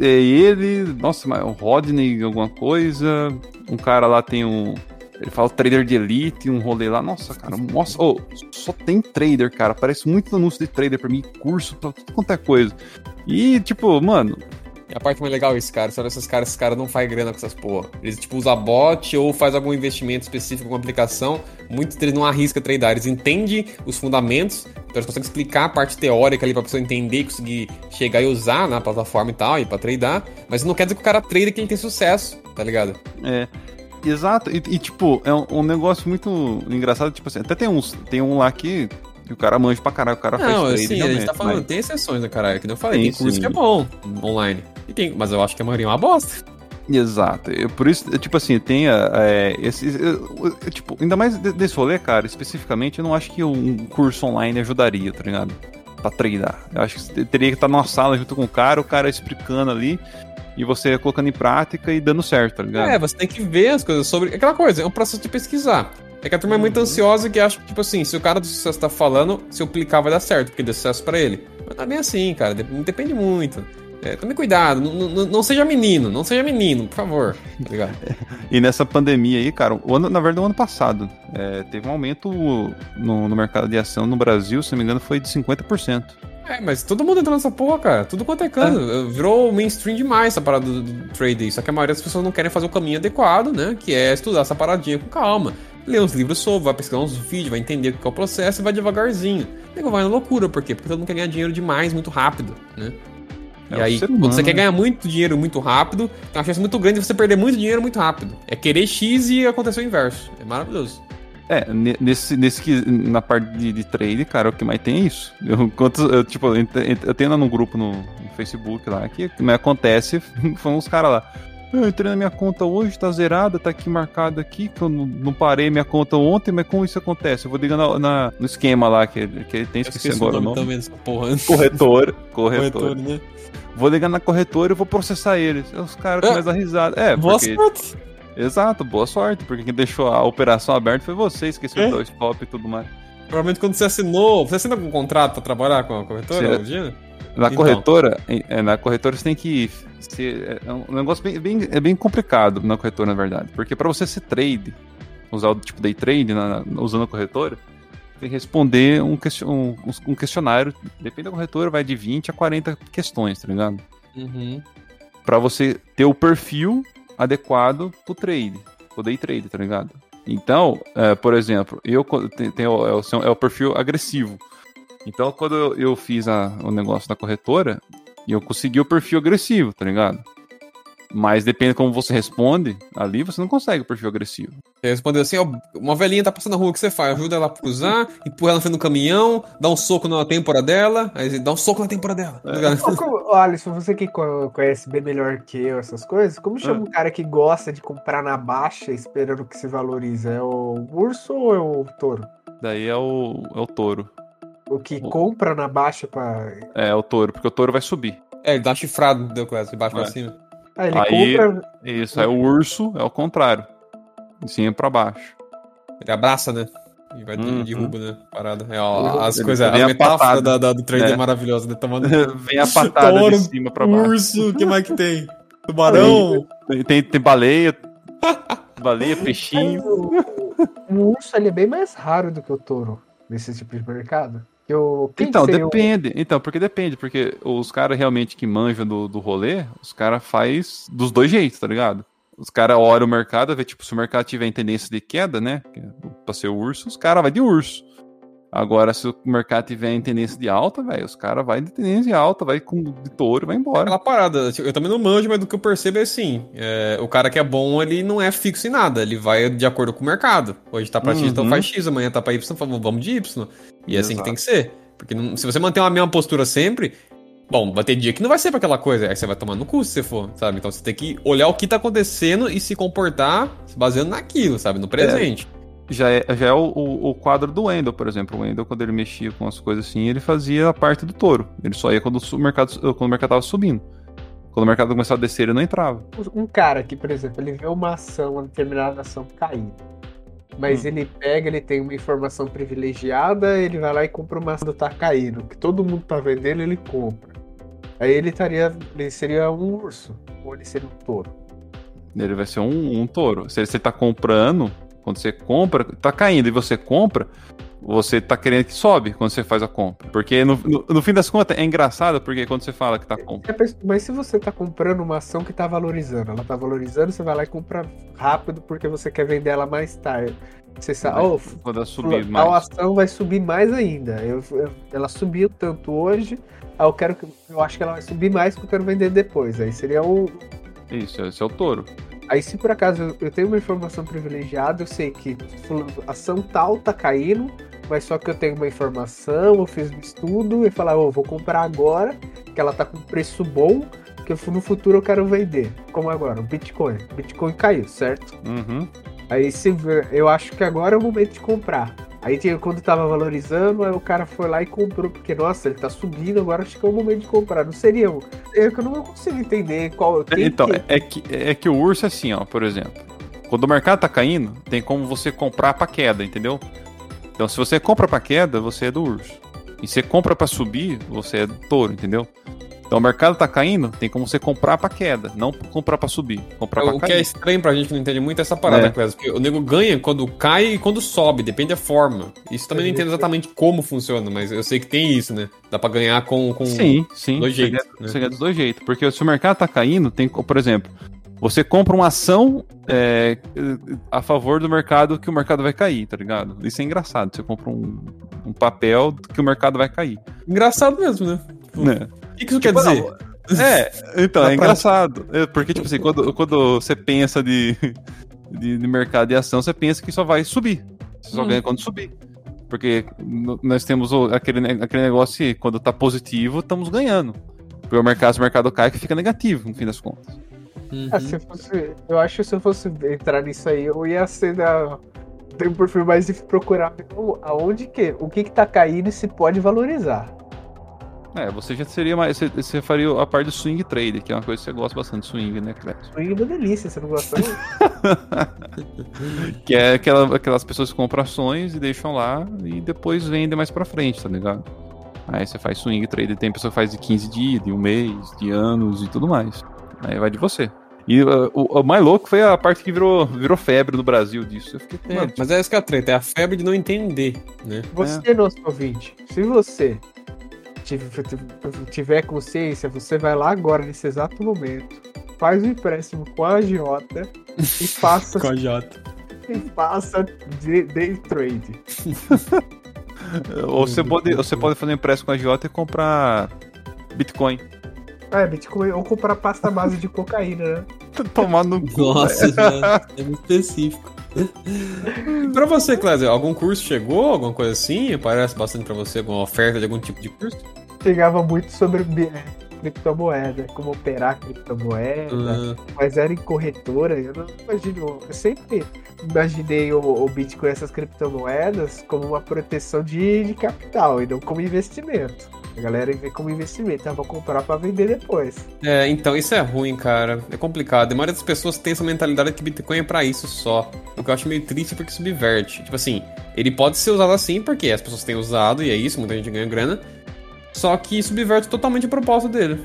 é ele, nossa, mas o Rodney, alguma coisa. Um cara lá tem um. Ele fala trader de elite, um rolê lá. Nossa, cara, nossa, ô, só tem trader, cara. Parece muito anúncio de trader pra mim, curso, pra tudo quanto é coisa. E, tipo, mano, a parte mais legal é esse cara, sabe? Esses caras, esses caras não fazem grana com essas porra. Eles, tipo, usam bot ou faz algum investimento específico com aplicação. Muitos deles não arriscam tradar. Eles entendem os fundamentos, então eles conseguem explicar a parte teórica ali pra pessoa entender e conseguir chegar e usar na plataforma e tal, e pra tradar. Mas não quer dizer que o cara trade que ele tem sucesso, tá ligado? É. Exato, e, e, tipo, é um, um negócio muito engraçado, tipo assim, até tem uns, tem um lá que, que o cara manja pra caralho, o cara Não, faz trade assim, a gente tá falando, mas- tem exceções, né, caralho? Que nem eu falei, Sim, tem curso sim. que é bom online. E tem, mas eu acho que a maioria é uma bosta. Exato, é por isso, é, tipo assim, tem é, é, é, tipo, ainda mais de- desse rolê, cara, especificamente, eu não acho que um curso online ajudaria, tá ligado? Pra treinar. Eu acho que você teria que estar numa sala junto com o cara, o cara explicando ali, e você colocando em prática e dando certo, tá ligado? É, você tem que ver as coisas sobre. Aquela coisa, é um processo de pesquisar. É que a turma é muito ansiosa que acha que, tipo assim, se o cara do sucesso tá falando, se eu clicar vai dar certo, porque deu sucesso pra ele. Mas não é bem assim, cara. dep- Depende muito. É, tome cuidado, não, seja menino, não seja menino, por favor. Tá? E nessa pandemia aí, cara, o ano, na verdade, o ano passado, é, teve um aumento no, no mercado de ação no Brasil, se não me engano, foi de 50%. É, mas todo mundo entrou nessa porra, cara. Tudo quanto é canto. Virou mainstream demais essa parada do, do trade aí. Só que a maioria das pessoas não querem fazer o caminho adequado, né? Que é estudar essa paradinha com calma. Ler uns livros sobre, vai pesquisar uns vídeos, vai entender o que é o processo e vai devagarzinho. O nego vai na loucura, por quê? Porque todo mundo quer ganhar dinheiro demais, muito rápido, né? É e aí, ser quando humano, você quer ganhar muito dinheiro muito rápido, tem uma chance muito grande de você perder muito dinheiro muito rápido. É querer X e acontecer o inverso. É maravilhoso. É, ne- nesse, nesse na parte de, de trade, cara, o que mais tem é isso. Eu, quantos, eu, tipo, eu, tenho lá num grupo no, no Facebook lá, que que mais acontece foram os caras lá. "Ah, Eu entrei na minha conta hoje, tá zerada, tá aqui marcado aqui, que eu não, não parei minha conta ontem, mas como isso acontece? Eu vou ligar na, na- no esquema lá que, ele- que ele tem, Eu esqueci esqueci agora o nome também porra. Corretor, corretor. Corretor, né? Vou ligar na corretora e vou processar eles. Aí Os caras É. começam a dar risada. É, Boa porque... sorte. Exato, boa sorte, porque quem deixou a operação aberta foi você, esqueceu É. de dar o stop e tudo mais. Provavelmente quando você assinou. Você assina algum contrato pra trabalhar com a corretora, Sim. Na Então. corretora, é, na corretora você tem que ser, é um negócio bem, bem, é bem complicado na corretora, na verdade, porque para você ser trade, usar o tipo day trade na- usando a corretora, tem que responder um, question- um, um questionário, depende da corretora, vai de 20 a 40 questões, tá ligado? Uhum. Pra você ter o perfil adequado pro trade, pro day trade, tá ligado? Então, é, por exemplo, eu tenho, é, o, é o perfil agressivo. Então, quando eu, eu fiz a- o negócio na corretora, eu consegui o perfil agressivo, tá ligado? Mas depende como você responde, ali você não consegue o perfil agressivo. Você respondeu assim, ó, uma velhinha tá passando na rua, o que você faz? Ajuda ela a cruzar, empurra ela na frente do caminhão, dá um soco na têmpora dela, aí dá um soco na têmpora dela. tá ligado? Ô, como- Alisson, você que co- conhece bem melhor que eu essas coisas, como chama um cara que gosta de comprar na baixa esperando que se valoriza? É o urso ou é o touro? Daí é o, é o touro. O que O- compra na baixa pra. É o touro, porque o touro vai subir. É, ele dá uma chifrada no Deoclésio, de baixo pra É. cima. Ah, ele Aí- compra. Isso, aí o urso é o contrário. De cima pra baixo. Ele abraça, né? E vai Uhum. de derruba, né? Parada. É, ó, as Ele- coisas, a é metáfora patada. da, da- do trade é, É. maravilhosa, né? Tomando Vem a patada Touro, de cima pra baixo. urso, o que mais que tem? Tubarão. Tem, tem, tem baleia, baleia, peixinho. O, o urso ele é bem mais raro do que o touro nesse tipo de mercado. Quem Então, depende. Então, porque depende. Porque os caras realmente que manjam do, do rolê, os caras faz dos dois jeitos, tá ligado? Os caras olham o mercado, vê, tipo, se o mercado tiver em tendência de queda, né? é Pra ser o urso, os caras vai de urso. Agora, se o mercado tiver em tendência de alta, velho, os caras vai de tendência de alta, vai com de touro e vai embora. Aquela parada, tipo, eu também não manjo, mas do que eu percebo é assim: é, o cara que é bom, ele não é fixo em nada, ele vai de acordo com o mercado. Hoje tá pra X, então Uhum. faz X, amanhã tá pra Y, então vamos de Y. E é assim que tem que ser. Porque não- se você manter uma mesma postura sempre, bom, vai ter dia que não vai ser pra aquela coisa, aí você vai tomar no cu se você for, sabe? Então você tem que olhar o que tá acontecendo e se comportar se baseando naquilo, sabe? No presente. Já é, já é o, o- quadro do Wendel, por exemplo. O Wendel, quando ele mexia com as coisas assim, ele fazia a parte do touro. Ele só ia quando o mercado, quando o mercado tava subindo. Quando o mercado começava a descer, ele não entrava. Um cara que, por exemplo, ele vê uma ação, uma determinada ação caindo. Mas Hum. ele pega, ele tem uma informação privilegiada, ele vai lá e compra uma ação que tá caindo. Que todo mundo tá vendendo, ele compra. Aí ele estaria. Ele seria um urso. Ou ele seria um touro. Ele vai ser um, um touro. Se você tá comprando, quando você compra, tá caindo e você compra, você tá querendo que sobe quando você faz a compra. Porque no, no, no fim das contas é engraçado, porque quando você fala que tá comprando. Mas- se você tá comprando uma ação que tá valorizando, ela tá valorizando, você vai lá e compra rápido porque você quer vender ela mais tarde. Você sabe, oh, Quando ela subir tal mais. ação vai subir mais ainda. Eu, eu- ela subiu tanto hoje, aí eu quero que eu acho que ela vai subir mais porque eu quero vender depois. Aí seria o Isso, esse é o touro. Aí se por acaso eu- tenho uma informação privilegiada, eu sei que ação tal tá caindo, mas só que eu tenho uma informação, eu fiz um estudo e falar, ô, vou comprar agora, que ela tá com preço bom, que no futuro eu quero vender. Como agora, o Bitcoin. Bitcoin caiu, certo? Uhum. Aí se eu acho que agora é o momento de comprar. Aí tinha, quando tava valorizando, aí o cara foi lá e comprou, porque, nossa, ele tá subindo, agora acho que é o momento de comprar. Não seria. um- É que eu não consigo entender qual. quem Então, que- é, é que, é que o urso é assim, ó, por exemplo. Quando o mercado tá caindo, tem como você comprar pra queda, entendeu? Então, se você compra pra queda, você é do urso. E se você compra pra subir, você é do touro, entendeu? Então, o mercado tá caindo, tem como você comprar pra queda, não comprar pra subir. Comprar pra O que é cair. estranho pra gente que não entende muito é essa parada, É. Clésio, porque o nego ganha quando cai e quando sobe, depende da forma. Isso também não entendo exatamente como funciona, mas eu sei que tem isso, né? Dá pra ganhar com. com... Sim, sim. dois você jeitos, ganha- né? Você ganha dos dois jeitos. Porque se o mercado tá caindo, tem, por exemplo, você compra uma ação é, a favor do mercado que o mercado vai cair, tá ligado? Isso é engraçado. Você compra um, um papel que o mercado vai cair. Engraçado mesmo, né? Né? O que, que isso quer Tipo, dizer? não, É, então, é engraçado. É, porque, tipo assim, quando, quando você pensa de, de, de mercado e ação, você pensa que só vai subir. Você só Hum. ganha quando subir. Porque nós temos aquele, aquele negócio que quando tá positivo, estamos ganhando. Porque o mercado, se o mercado cai, que fica negativo, no fim das contas. Uhum. Ah, se eu, fosse, eu acho que se eu fosse entrar nisso aí, eu ia ser da. Tem um perfil mais de procurar o- aonde que. O que que tá caindo e se pode valorizar. É, você já seria mais. Você, você faria a parte do swing trade, que é uma coisa que você gosta bastante de swing, né, Clécio? Swing é uma delícia, você não gosta? Que é aquela, aquelas pessoas que compram ações e deixam lá e depois vendem mais pra frente, tá ligado? Aí você faz swing trade, tem pessoa que faz de 15 dias, de um mês, de anos e tudo mais. Aí vai de você. E uh, o, o mais louco foi a parte que virou, virou febre no Brasil disso. Eu fiquei, É, mano, mas é essa que é a treta, é a febre de não entender, né? Você, nosso ouvinte, se você tiver consciência, você vai lá agora, nesse exato momento, faz um empréstimo com a agiota e faça, a Jota. e faça day, day trade. ou você pode, ou você pode fazer um empréstimo com a Jota e comprar Bitcoin. É, Bitcoin, ou comprar pasta base de cocaína, né? Tomar no cu. Nossa, já é muito específico. Pra você, Clésio, algum curso chegou? Alguma coisa assim? Aparece bastante pra você alguma oferta de algum tipo de curso? Chegava muito sobre é, criptomoeda, como operar criptomoeda, Ah, mas era em corretora, eu não imagino, eu sempre imaginei o, o Bitcoin e essas criptomoedas como uma proteção de, de capital e não como investimento. A galera vê como investimento, eu vou comprar para vender depois. É, então, isso é ruim, cara. É complicado. A maioria das pessoas tem essa mentalidade que Bitcoin é pra isso só. O que eu acho meio triste porque subverte. Tipo assim, ele pode ser usado assim porque as pessoas têm usado e é isso, muita gente ganha grana. Só que subverte totalmente a proposta dele.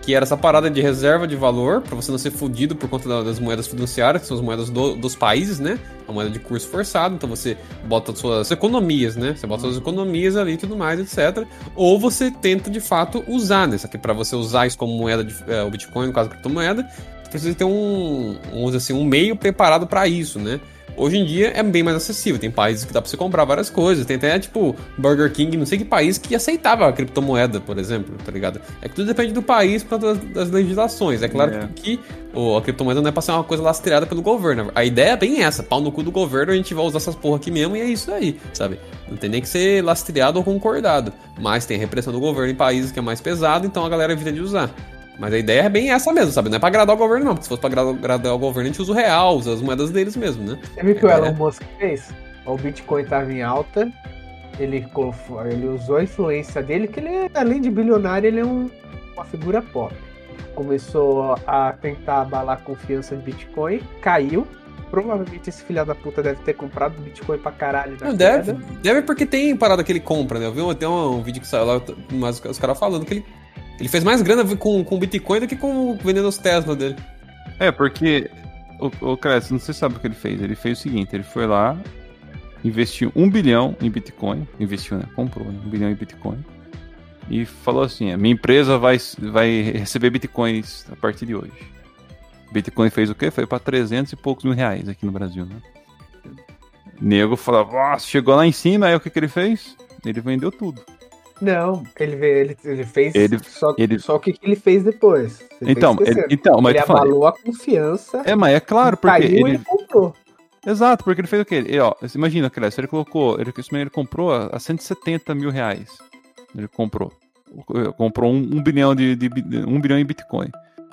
Que era essa parada de reserva de valor, pra você não ser fudido por conta da- das moedas fiduciárias, que são as moedas do- dos países, né? A moeda de curso forçado, então você bota suas economias, né? Você bota suas economias ali e tudo mais, etc. Ou você tenta de fato usar, né? Isso aqui pra você usar isso como moeda, de, é, o Bitcoin, no caso da criptomoeda, você precisa ter um, um, vamos assim, um meio preparado pra isso, né? Hoje em dia é bem mais acessível. Tem países que dá pra você comprar várias coisas. Tem até, tipo, Burger King, não sei que país, que aceitava a criptomoeda, por exemplo, tá ligado? É que tudo depende do país por das, das legislações. É claro É. que o, a criptomoeda não é pra ser uma coisa lastreada pelo governo. A ideia é bem essa: pau no cu do governo, a gente vai usar essas porra aqui mesmo e é isso aí, sabe? Não tem nem que ser lastreado ou concordado. Mas tem a repressão do governo em países que é mais pesado, então a galera evita de usar. Mas a ideia é bem essa mesmo, sabe? Não é pra agradar o governo, não. Porque se fosse pra agradar, o governo, a gente usa o real, usa as moedas deles mesmo, né? Você viu o que o É. Elon Musk fez? O Bitcoin estava em alta, ele, ele usou a influência dele, que ele, é, além de bilionário, ele é um- uma figura pop. Começou a tentar abalar a confiança de Bitcoin, caiu. Provavelmente esse filho da puta deve ter comprado Bitcoin pra caralho Não, deve, deve porque tem parada que ele compra, né? Eu vi até um, um vídeo que saiu lá, mas os caras falando que ele, ele fez mais grana com, com Bitcoin do que com vendendo os Tesla dele. É, porque o, o Cresce, não sei se sabe o que ele fez. Ele fez o seguinte: ele foi lá, investiu um bilhão em Bitcoin, investiu, né? Comprou né? um bilhão em Bitcoin. E falou assim: minha empresa vai, vai receber Bitcoins a partir de hoje. Bitcoin fez o quê? Foi para 300 e poucos mil reais aqui no Brasil, né? Nego falava, nossa, chegou lá em cima, aí o que, que ele fez? Ele vendeu tudo. Não, ele, vê- ele, ele fez Ele- só, ele- só o que, que ele fez depois. Tá Então, ele, então, mas ele abalou a confiança, é, mas é claro, porque caiu ele, ele comprou. Exato, porque ele fez o quê? Ele, ó, imagina, Clécio, ele colocou, ele, ele comprou a, a 170 mil reais. Ele comprou. Comprou um, um bilhão de, de um bilhão em Bitcoin.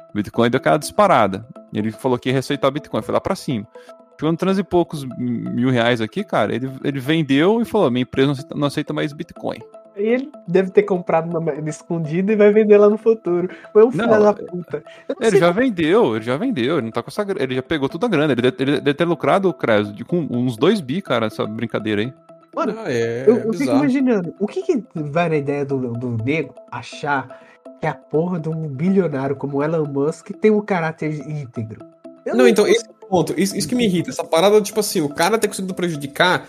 O Bitcoin deu aquela disparada. Ele falou que ia receitar Bitcoin, foi lá pra cima. Chegando 300 e poucos mil reais aqui, cara, ele, ele vendeu e falou: minha empresa não aceita, não aceita mais Bitcoin. Ele deve ter comprado na, na escondido e vai vender lá no futuro. Foi um filho Não, da é- puta. Eu não Ele já vendeu, ele já vendeu, ele não tá com essa grana, ele já pegou toda a grana, ele deve, ele deve ter lucrado, Cres, de com uns 2 bi, cara, essa brincadeira aí. Mano, Ah, é, Eu, é eu fico imaginando, o que, que vai na ideia do, do nego achar que a porra de um bilionário como Elon Musk tem um caráter íntegro? Eu Não, então, esse ponto. Isso, isso que me irrita. Essa parada, tipo assim, o cara ter conseguido prejudicar.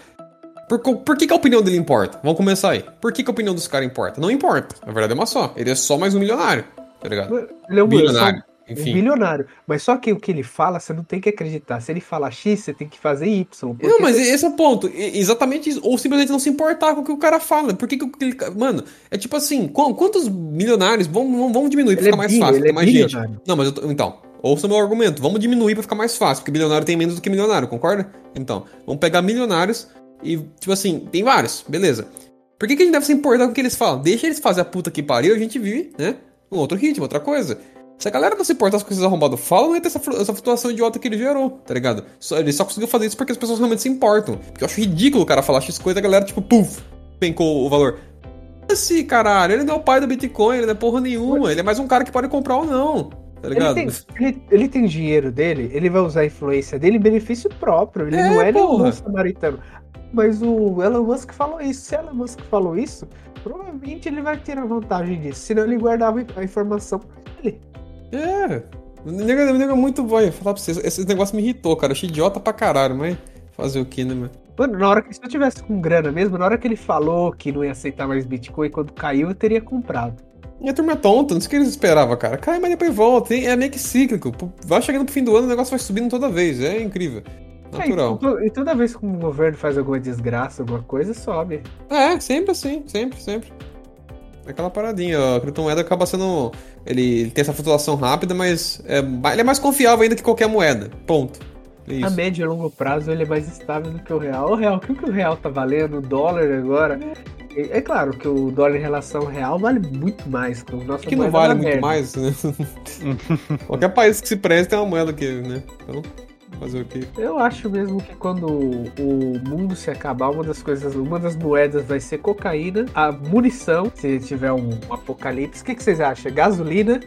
Por, por que, que a opinião dele importa? Vamos começar aí. Por que, que a opinião dos caras importa? Não importa. Na verdade é uma só. Ele é só mais um milionário. Tá ligado? Ele é um Bilionário. Um Enfim. bilionário. Mas só que o que ele fala, você não tem que acreditar. Se ele fala X, você tem que fazer Y. Não, mas esse é o ponto. Exatamente isso. Ou simplesmente não se importar com o que o cara fala. Por que, que ca- Mano, é tipo assim, qu- quantos milionários vamos, vamos- vamos diminuir pra Ele é ficar mais bi- fácil, ele ter é mais gente. bilionário. Não, mas eu tô, então, ouça o meu argumento. Vamos diminuir pra ficar mais fácil, porque bilionário tem menos do que milionário, concorda? Então, vamos pegar milionários e, tipo assim, tem vários, beleza. Por que, que a gente deve se importar com o que eles falam? Deixa eles fazer a puta que pariu, a gente vive, né? Um outro ritmo, outra coisa. Se a galera não se importar com o que esses arrombados falam, não ia ter essa, essa flutuação idiota que ele gerou, tá ligado? Só, ele só conseguiu fazer isso porque as pessoas realmente se importam. Porque eu acho ridículo o cara falar X coisa e a galera, tipo, puf, pencou o valor. Assim, caralho, ele não é o pai do Bitcoin, ele não é porra nenhuma, ele é mais um cara que pode comprar ou não, tá Ele ligado? tem, ele, ele tem dinheiro dele, ele vai usar a influência dele em benefício próprio. Ele É, não é nenhum porra. bom samaritano. Mas o Elon Musk falou isso. Se Elon Musk falou isso, provavelmente ele vai ter a vantagem disso. Senão ele guardava a informação pra ele. É. O nego, o nego é muito bom. eu Falar pra vocês, esse negócio me irritou, cara. Achei idiota pra caralho, mas fazer o que, né, mano? Mano, na hora que se eu tivesse com grana mesmo, na hora que ele falou que não ia aceitar mais Bitcoin, quando caiu, eu teria comprado. E a turma é tonta, não sei o que eles esperavam, cara. Cai, mas depois volta. hein? É meio que cíclico. Vai chegando pro fim do ano, o negócio vai subindo toda vez. É incrível. Natural. É, e, to- toda vez que um governo faz alguma desgraça, alguma coisa, sobe. É, sempre assim, sempre, sempre. É Aquela paradinha, a criptomoeda acaba sendo. Ele, tem essa flutuação rápida, mas é, ele é mais confiável ainda que qualquer moeda. Ponto. É A isso. médio e longo prazo ele é mais estável do que o real. O real, o que o real tá valendo? O dólar agora. É, é claro que o dólar em relação ao real vale muito mais. Que o nosso Que não vale muito mais, né? qualquer país que se preste tem uma moeda que, né? Então, fazer o quê? Eu acho mesmo que quando o mundo se acabar, uma das coisas, uma das moedas vai ser cocaína, a munição, se tiver um, um apocalipse. O que, que vocês acham? Gasolina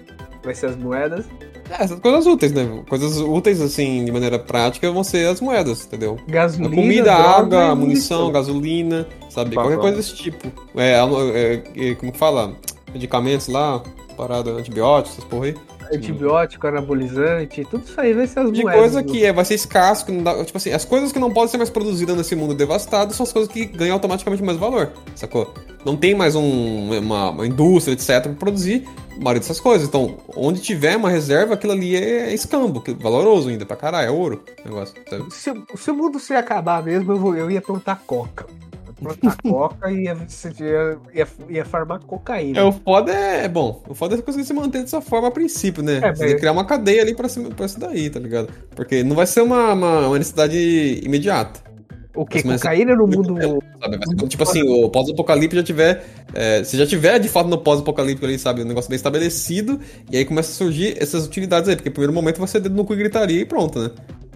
vai ser as moedas. É, essas coisas úteis, né? Coisas úteis, assim, de maneira prática, vão ser as moedas, entendeu? A Gasolina, comida, droga água, e munição, gasolina, sabe? Qualquer coisa desse tipo. É, é, é, como que fala? Medicamentos lá, parada, antibióticos, essas porra aí. Antibiótico, anabolizante, tudo isso aí vai ser as De moedas. coisa que é, vai ser escasso, dá. Tipo assim, as coisas que não podem ser mais produzidas nesse mundo devastado são as coisas que ganham automaticamente mais valor, sacou? Não tem mais um, uma, uma indústria, etc., pra produzir a maioria dessas coisas. Então, onde tiver uma reserva, aquilo ali é escambo, que é valoroso ainda pra caralho, é ouro negócio, sabe? Se, se o mundo se acabar mesmo, eu, vou- eu ia plantar coca. Plantar coca e ia, ia, ia, farmar cocaína. É, o foda é. Bom, o foda é conseguir se manter dessa forma a princípio, né? É, Você tem mas- que criar uma cadeia ali pra, cima- pra isso daí, tá ligado? Porque não vai ser uma, uma, uma necessidade imediata. O que? Mas- Cocaína no mundo. Quando, tipo assim, o pós-apocalipse já tiver. é, se já tiver de fato no pós-apocalipse ali, sabe? Um negócio bem estabelecido, e aí começa a surgir essas utilidades aí. Porque no primeiro momento você dedo no cu e gritaria e pronto, né?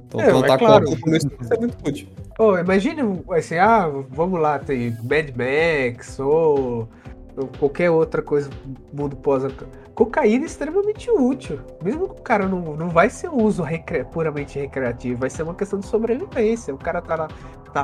Então É, plantar é claro. no ser muito útil. Oh, imagine assim, ah, vamos lá, tem Mad Max ou, ou qualquer outra coisa do mundo pós Cocaína é extremamente útil. Mesmo que o cara não, não vai ser um uso recre- puramente recreativo, vai ser uma questão de sobrevivência. O cara tá, lá,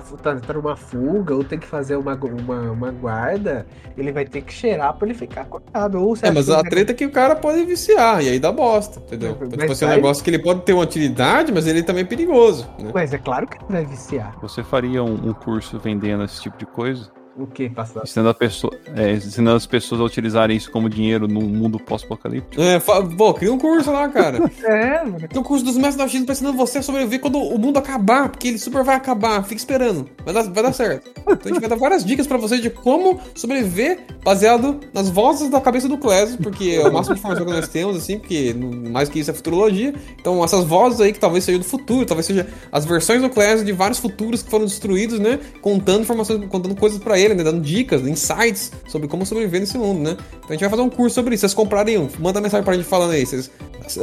tá, tá, tá numa fuga ou tem que fazer uma, uma, uma guarda, ele vai ter que cheirar pra ele ficar acordado. Ou É, mas que o a treta é que o cara pode viciar, e aí dá bosta, entendeu? Mas tipo assim, é um negócio que ele pode ter uma utilidade, mas ele também é perigoso, né? Mas é claro que ele vai viciar. Você faria um, um curso vendendo esse tipo de coisa? O que passar? Ensinando, a pessoa, é, ensinando as pessoas a utilizarem isso como dinheiro no mundo pós-apocalíptico? É, pô, cria um curso lá, cara. É, mano. Tem um curso dos mestres da X pra ensinando você a sobreviver quando o mundo acabar, porque ele super vai acabar. Fica esperando. Vai dar, vai dar certo. Então a gente vai dar várias dicas pra vocês de como sobreviver baseado nas vozes da cabeça do Clésio, porque é o máximo de informação que nós temos, assim, porque mais que isso é futurologia. Então essas vozes aí que talvez sejam do futuro, talvez seja as versões do Clésio de vários futuros que foram destruídos, né? Contando informações, contando coisas pra ele, né? Dando dicas, insights sobre como sobreviver nesse mundo, né? Então a gente vai fazer um curso sobre isso. Vocês comprarem um, manda mensagem pra gente falando aí, vocês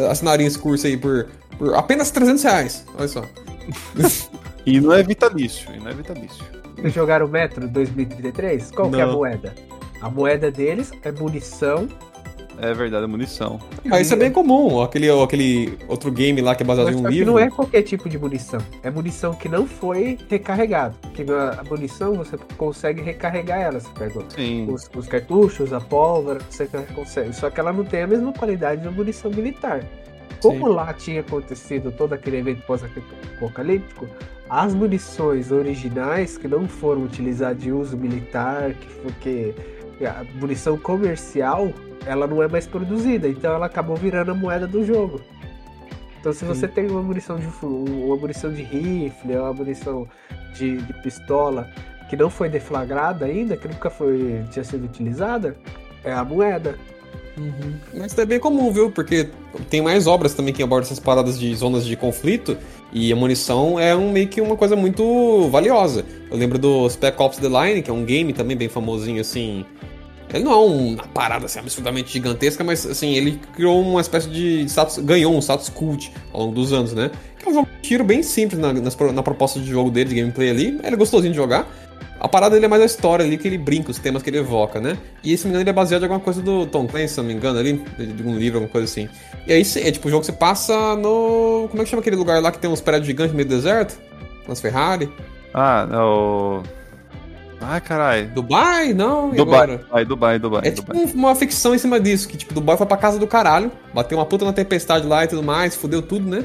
assinariam esse curso aí por, por apenas 300 reais. Olha só. E não é vitalício, e não é vitalício. Vocês jogaram o Metro 2033? Qual que é a Não. moeda? A moeda deles é munição. É verdade, é munição. Ah, isso é bem comum. Aquele, aquele outro game lá que é baseado Mas em um livro. não é qualquer tipo de munição. É munição que não foi recarregada. Porque a munição você consegue recarregar ela. Você pega os, os cartuchos, a pólvora, você consegue. Só que ela não tem a mesma qualidade da munição militar. Como Sim. lá tinha acontecido todo aquele evento pós-apocalíptico, as munições originais que não foram utilizadas de uso militar, que foi que a munição comercial, ela não é mais produzida, então ela acabou virando a moeda do jogo. Então se você tem uma munição de uma munição de rifle, uma munição de, de pistola que não foi deflagrada ainda, que nunca foi tinha sido utilizada, é a moeda. Uhum. Mas é bem comum, viu? Porque tem mais obras também que abordam essas paradas de zonas de conflito e a munição é um, meio que uma coisa muito valiosa. Eu lembro do Spec Ops The Line, que é um game também bem famosinho, assim. Ele não é um- uma parada assim, absurdamente gigantesca, mas assim, ele criou uma espécie de status, ganhou um status cult ao longo dos anos, né? Que é um jogo de tiro bem simples na, nas na proposta de jogo dele, de gameplay ali. Ele é gostosinho de jogar. A parada dele é mais a história ali que ele brinca, os temas que ele evoca, né? E esse menino ele é baseado em alguma coisa do Tom Clancy, se não me engano, ali, de de um livro, alguma coisa assim. E aí, é tipo, o jogo você passa no. Como é que chama aquele lugar lá que tem uns prédios gigantes no meio do deserto? Umas Ferrari? Ah, é Ai, caralho. Dubai? Não, Dubai, agora? Dubai, Dubai, Dubai. É tipo Dubai. um- uma ficção em cima disso, que tipo, Dubai foi pra casa do caralho, bateu uma puta na tempestade lá e tudo mais, fudeu tudo, né?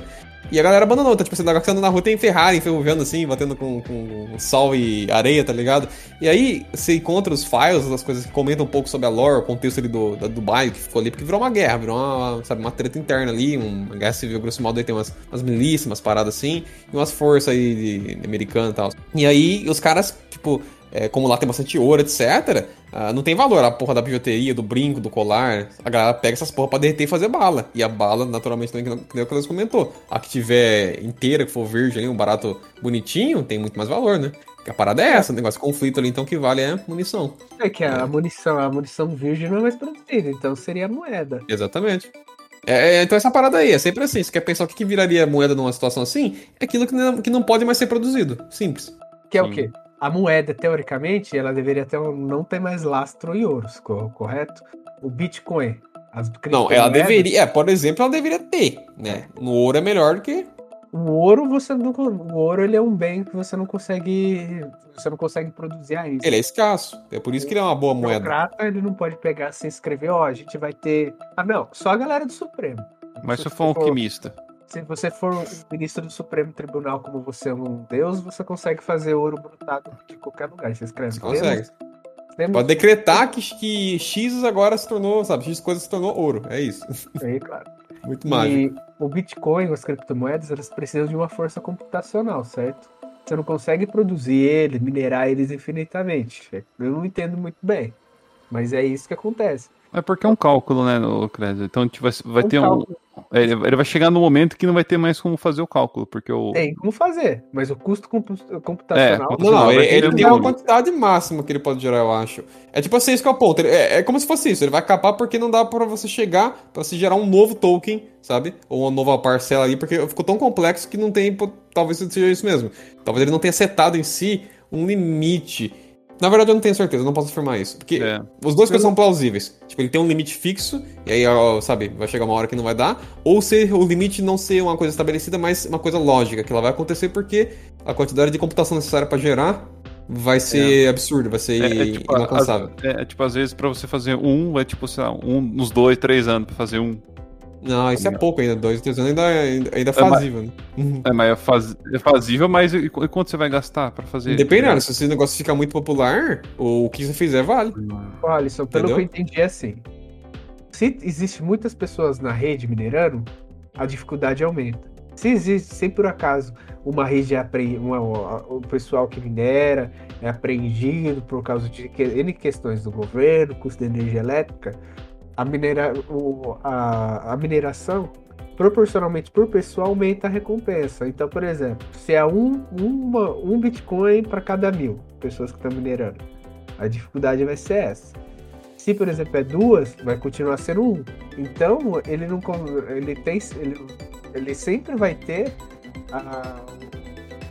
E a galera abandonou, tá? Tipo, você tá andando na rua, tem Ferrari enferrujando assim, batendo com, com sol e areia, tá ligado? E aí você encontra os files, as coisas que comentam um pouco sobre a lore, o contexto ali do, da Dubai, que ficou ali, porque virou uma guerra, virou uma, sabe, uma treta interna ali, um- uma guerra civil, grosso modo, aí tem umas, umas milícias, umas paradas assim, e umas forças aí de, de americano e tal. E aí os caras, tipo, é, como lá tem bastante ouro, etc., ah, não tem valor a porra da bijuteria, do brinco, do colar. A galera pega essas porra pra derreter e fazer bala. E a bala, naturalmente, também, que nem o que eles comentou. A que tiver inteira, que for verde ali, um barato bonitinho, tem muito mais valor, né? Porque a parada é essa, o negócio de conflito ali, então o que vale é munição. É que a munição, a munição virgem não é mais produzida, então seria a moeda. Exatamente. É, é, então essa parada aí, é sempre assim. Se quer pensar o que, que viraria moeda numa situação assim, é aquilo que não, que não pode mais ser produzido. Simples. Que é Sim. o quê? A moeda, teoricamente, ela deveria ter um- não ter mais lastro em ouros, co- correto? O Bitcoin. As Não, ela deveria. É, por exemplo, ela deveria ter, né? No ouro é melhor do que. O ouro, você não, o ouro ele é um bem que você não consegue, você não consegue produzir ainda. Ele é escasso. É por isso que ele é uma boa O moeda. burocrata, ele não pode pegar assim e escrever, ó, a gente vai ter. Ah, não, só a galera do Supremo. Mas se eu for um alquimista. Se você for um ministro do Supremo Tribunal, como você é um deus, você consegue fazer ouro brotado de qualquer lugar. Você escreve. Você consegue. Temos, Pode decretar que, que X agora se tornou, sabe? X coisa se tornou ouro. É isso. aí, claro. Muito mágico. E o Bitcoin, as criptomoedas, elas precisam de uma força computacional, certo? Você não consegue produzir ele, minerar eles infinitamente. Eu não entendo muito bem. Mas é isso que acontece. É porque é um cálculo, né, no Cresce. Então tipo, vai, vai Um ter um. cálculo. Ele, ele vai chegar no momento que não vai ter mais como fazer o cálculo, porque o. Tem como fazer, mas o custo compu- computacional. É, Não, não, ele, ele tem uma quantidade máxima que ele pode gerar, eu acho. É tipo assim, isso que é o ponto. Ele- É, é como se fosse isso. Ele vai acabar porque não dá pra você chegar, pra você gerar um novo token, sabe? Ou uma nova parcela ali, porque ficou tão complexo que não tem. Talvez seja isso mesmo. Talvez ele não tenha setado em si um limite. Na verdade, eu não tenho certeza, eu não posso afirmar isso. Porque É. os dois coisas são plausíveis. Tipo, ele tem um limite fixo, e aí, sabe, vai chegar uma hora que não vai dar. Ou se o limite não ser uma coisa estabelecida, mas uma coisa lógica, que ela vai acontecer porque a quantidade de computação necessária pra gerar vai ser absurda, vai ser É, é tipo, inalcançável. às- é, é tipo, às vezes, pra você fazer um, vai tipo, sei lá, um nos dois, três anos pra fazer um. Não, isso é pouco ainda. Dois, três anos ainda, ainda, ainda é mas- fazível, né? Uhum. É, mas é, faz, é fazível, mas e, e quanto você vai gastar pra fazer? Dependendo, se esse negócio ficar muito popular, o que você fizer vale. Olha, só pelo Entendeu? que eu entendi é assim. Se existe muitas pessoas na rede minerando, a dificuldade aumenta. Se existe, se por acaso uma rede é apre... uma, o pessoal que minera é apreendido por causa de que- N questões do governo, custo de energia elétrica, a, minera... o... a... a mineração, proporcionalmente por pessoa, aumenta a recompensa. Então, por exemplo, se é um, uma... um Bitcoin para cada mil pessoas que estão minerando, a dificuldade vai ser essa. Se, por exemplo, é duas, vai continuar sendo um. Então, ele não ele tem ele, ele sempre vai ter a,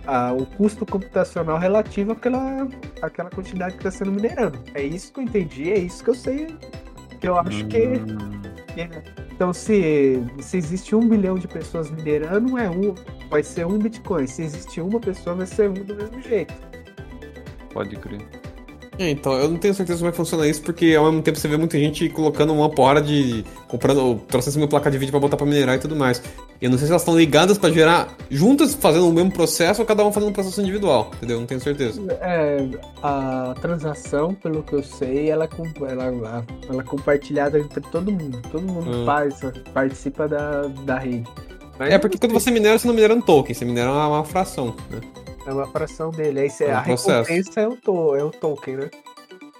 a- o custo computacional relativo àquela, àquela quantidade que está sendo minerando. É isso que eu entendi, é isso que eu sei. Eu acho que. Que- Então, se, se existe um bilhão de pessoas minerando, é um, vai ser um Bitcoin. Se existe uma pessoa, vai ser um do mesmo jeito. Pode crer. É, então, eu não tenho certeza como é que funciona isso, porque ao mesmo tempo você vê muita gente colocando uma porra de. comprando, trouxendo mil placa de vídeo pra botar pra minerar e tudo mais. Eu não sei se elas estão ligadas pra gerar juntas fazendo o mesmo processo ou cada uma fazendo um processo individual, entendeu? Não tenho certeza. É, a transação, pelo que eu sei, ela, é ela, ela é compartilhada entre todo mundo. Todo mundo Hum. faz, participa da, da rede. Mas É porque quando você minera, você não minera um token, você minera uma, uma fração, né? É uma fração dele. Aí cê- É um a processo. recompensa é o, to, é o token, né?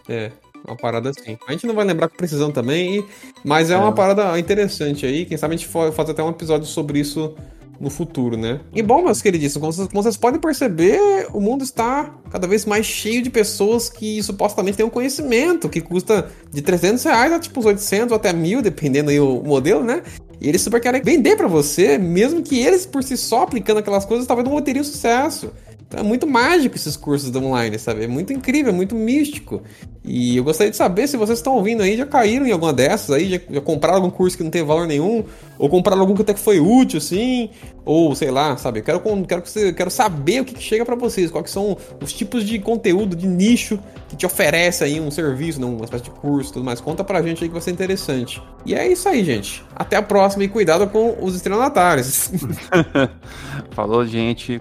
É, uma parada assim. A gente não vai lembrar com precisão também, e- mas é, uma parada interessante aí. Quem sabe a gente faz até um episódio sobre isso no futuro, né? E bom, meus queridíssimos, como vocês, como vocês podem perceber, o mundo está cada vez mais cheio de pessoas que supostamente têm um conhecimento que custa de 300 reais a tipo uns 800 ou até mil, dependendo aí o modelo, né? E eles super querem vender pra você, mesmo que eles por si só aplicando aquelas coisas, talvez não teriam sucesso. Então é muito mágico esses cursos online, sabe? É muito incrível, é muito místico. E eu gostaria de saber se vocês estão ouvindo aí, já caíram em alguma dessas aí, já, já compraram algum curso que não tem valor nenhum, ou compraram algum que até que foi útil, assim, ou sei lá, sabe? Eu quero, quero, que você, quero saber o que, que chega pra vocês, quais são os tipos de conteúdo, de nicho que te oferece aí um serviço, né, uma espécie de curso tudo mais. Conta pra gente aí que vai ser interessante. E é isso aí, gente. Até a próxima e cuidado com os estelionatários. Falou, gente.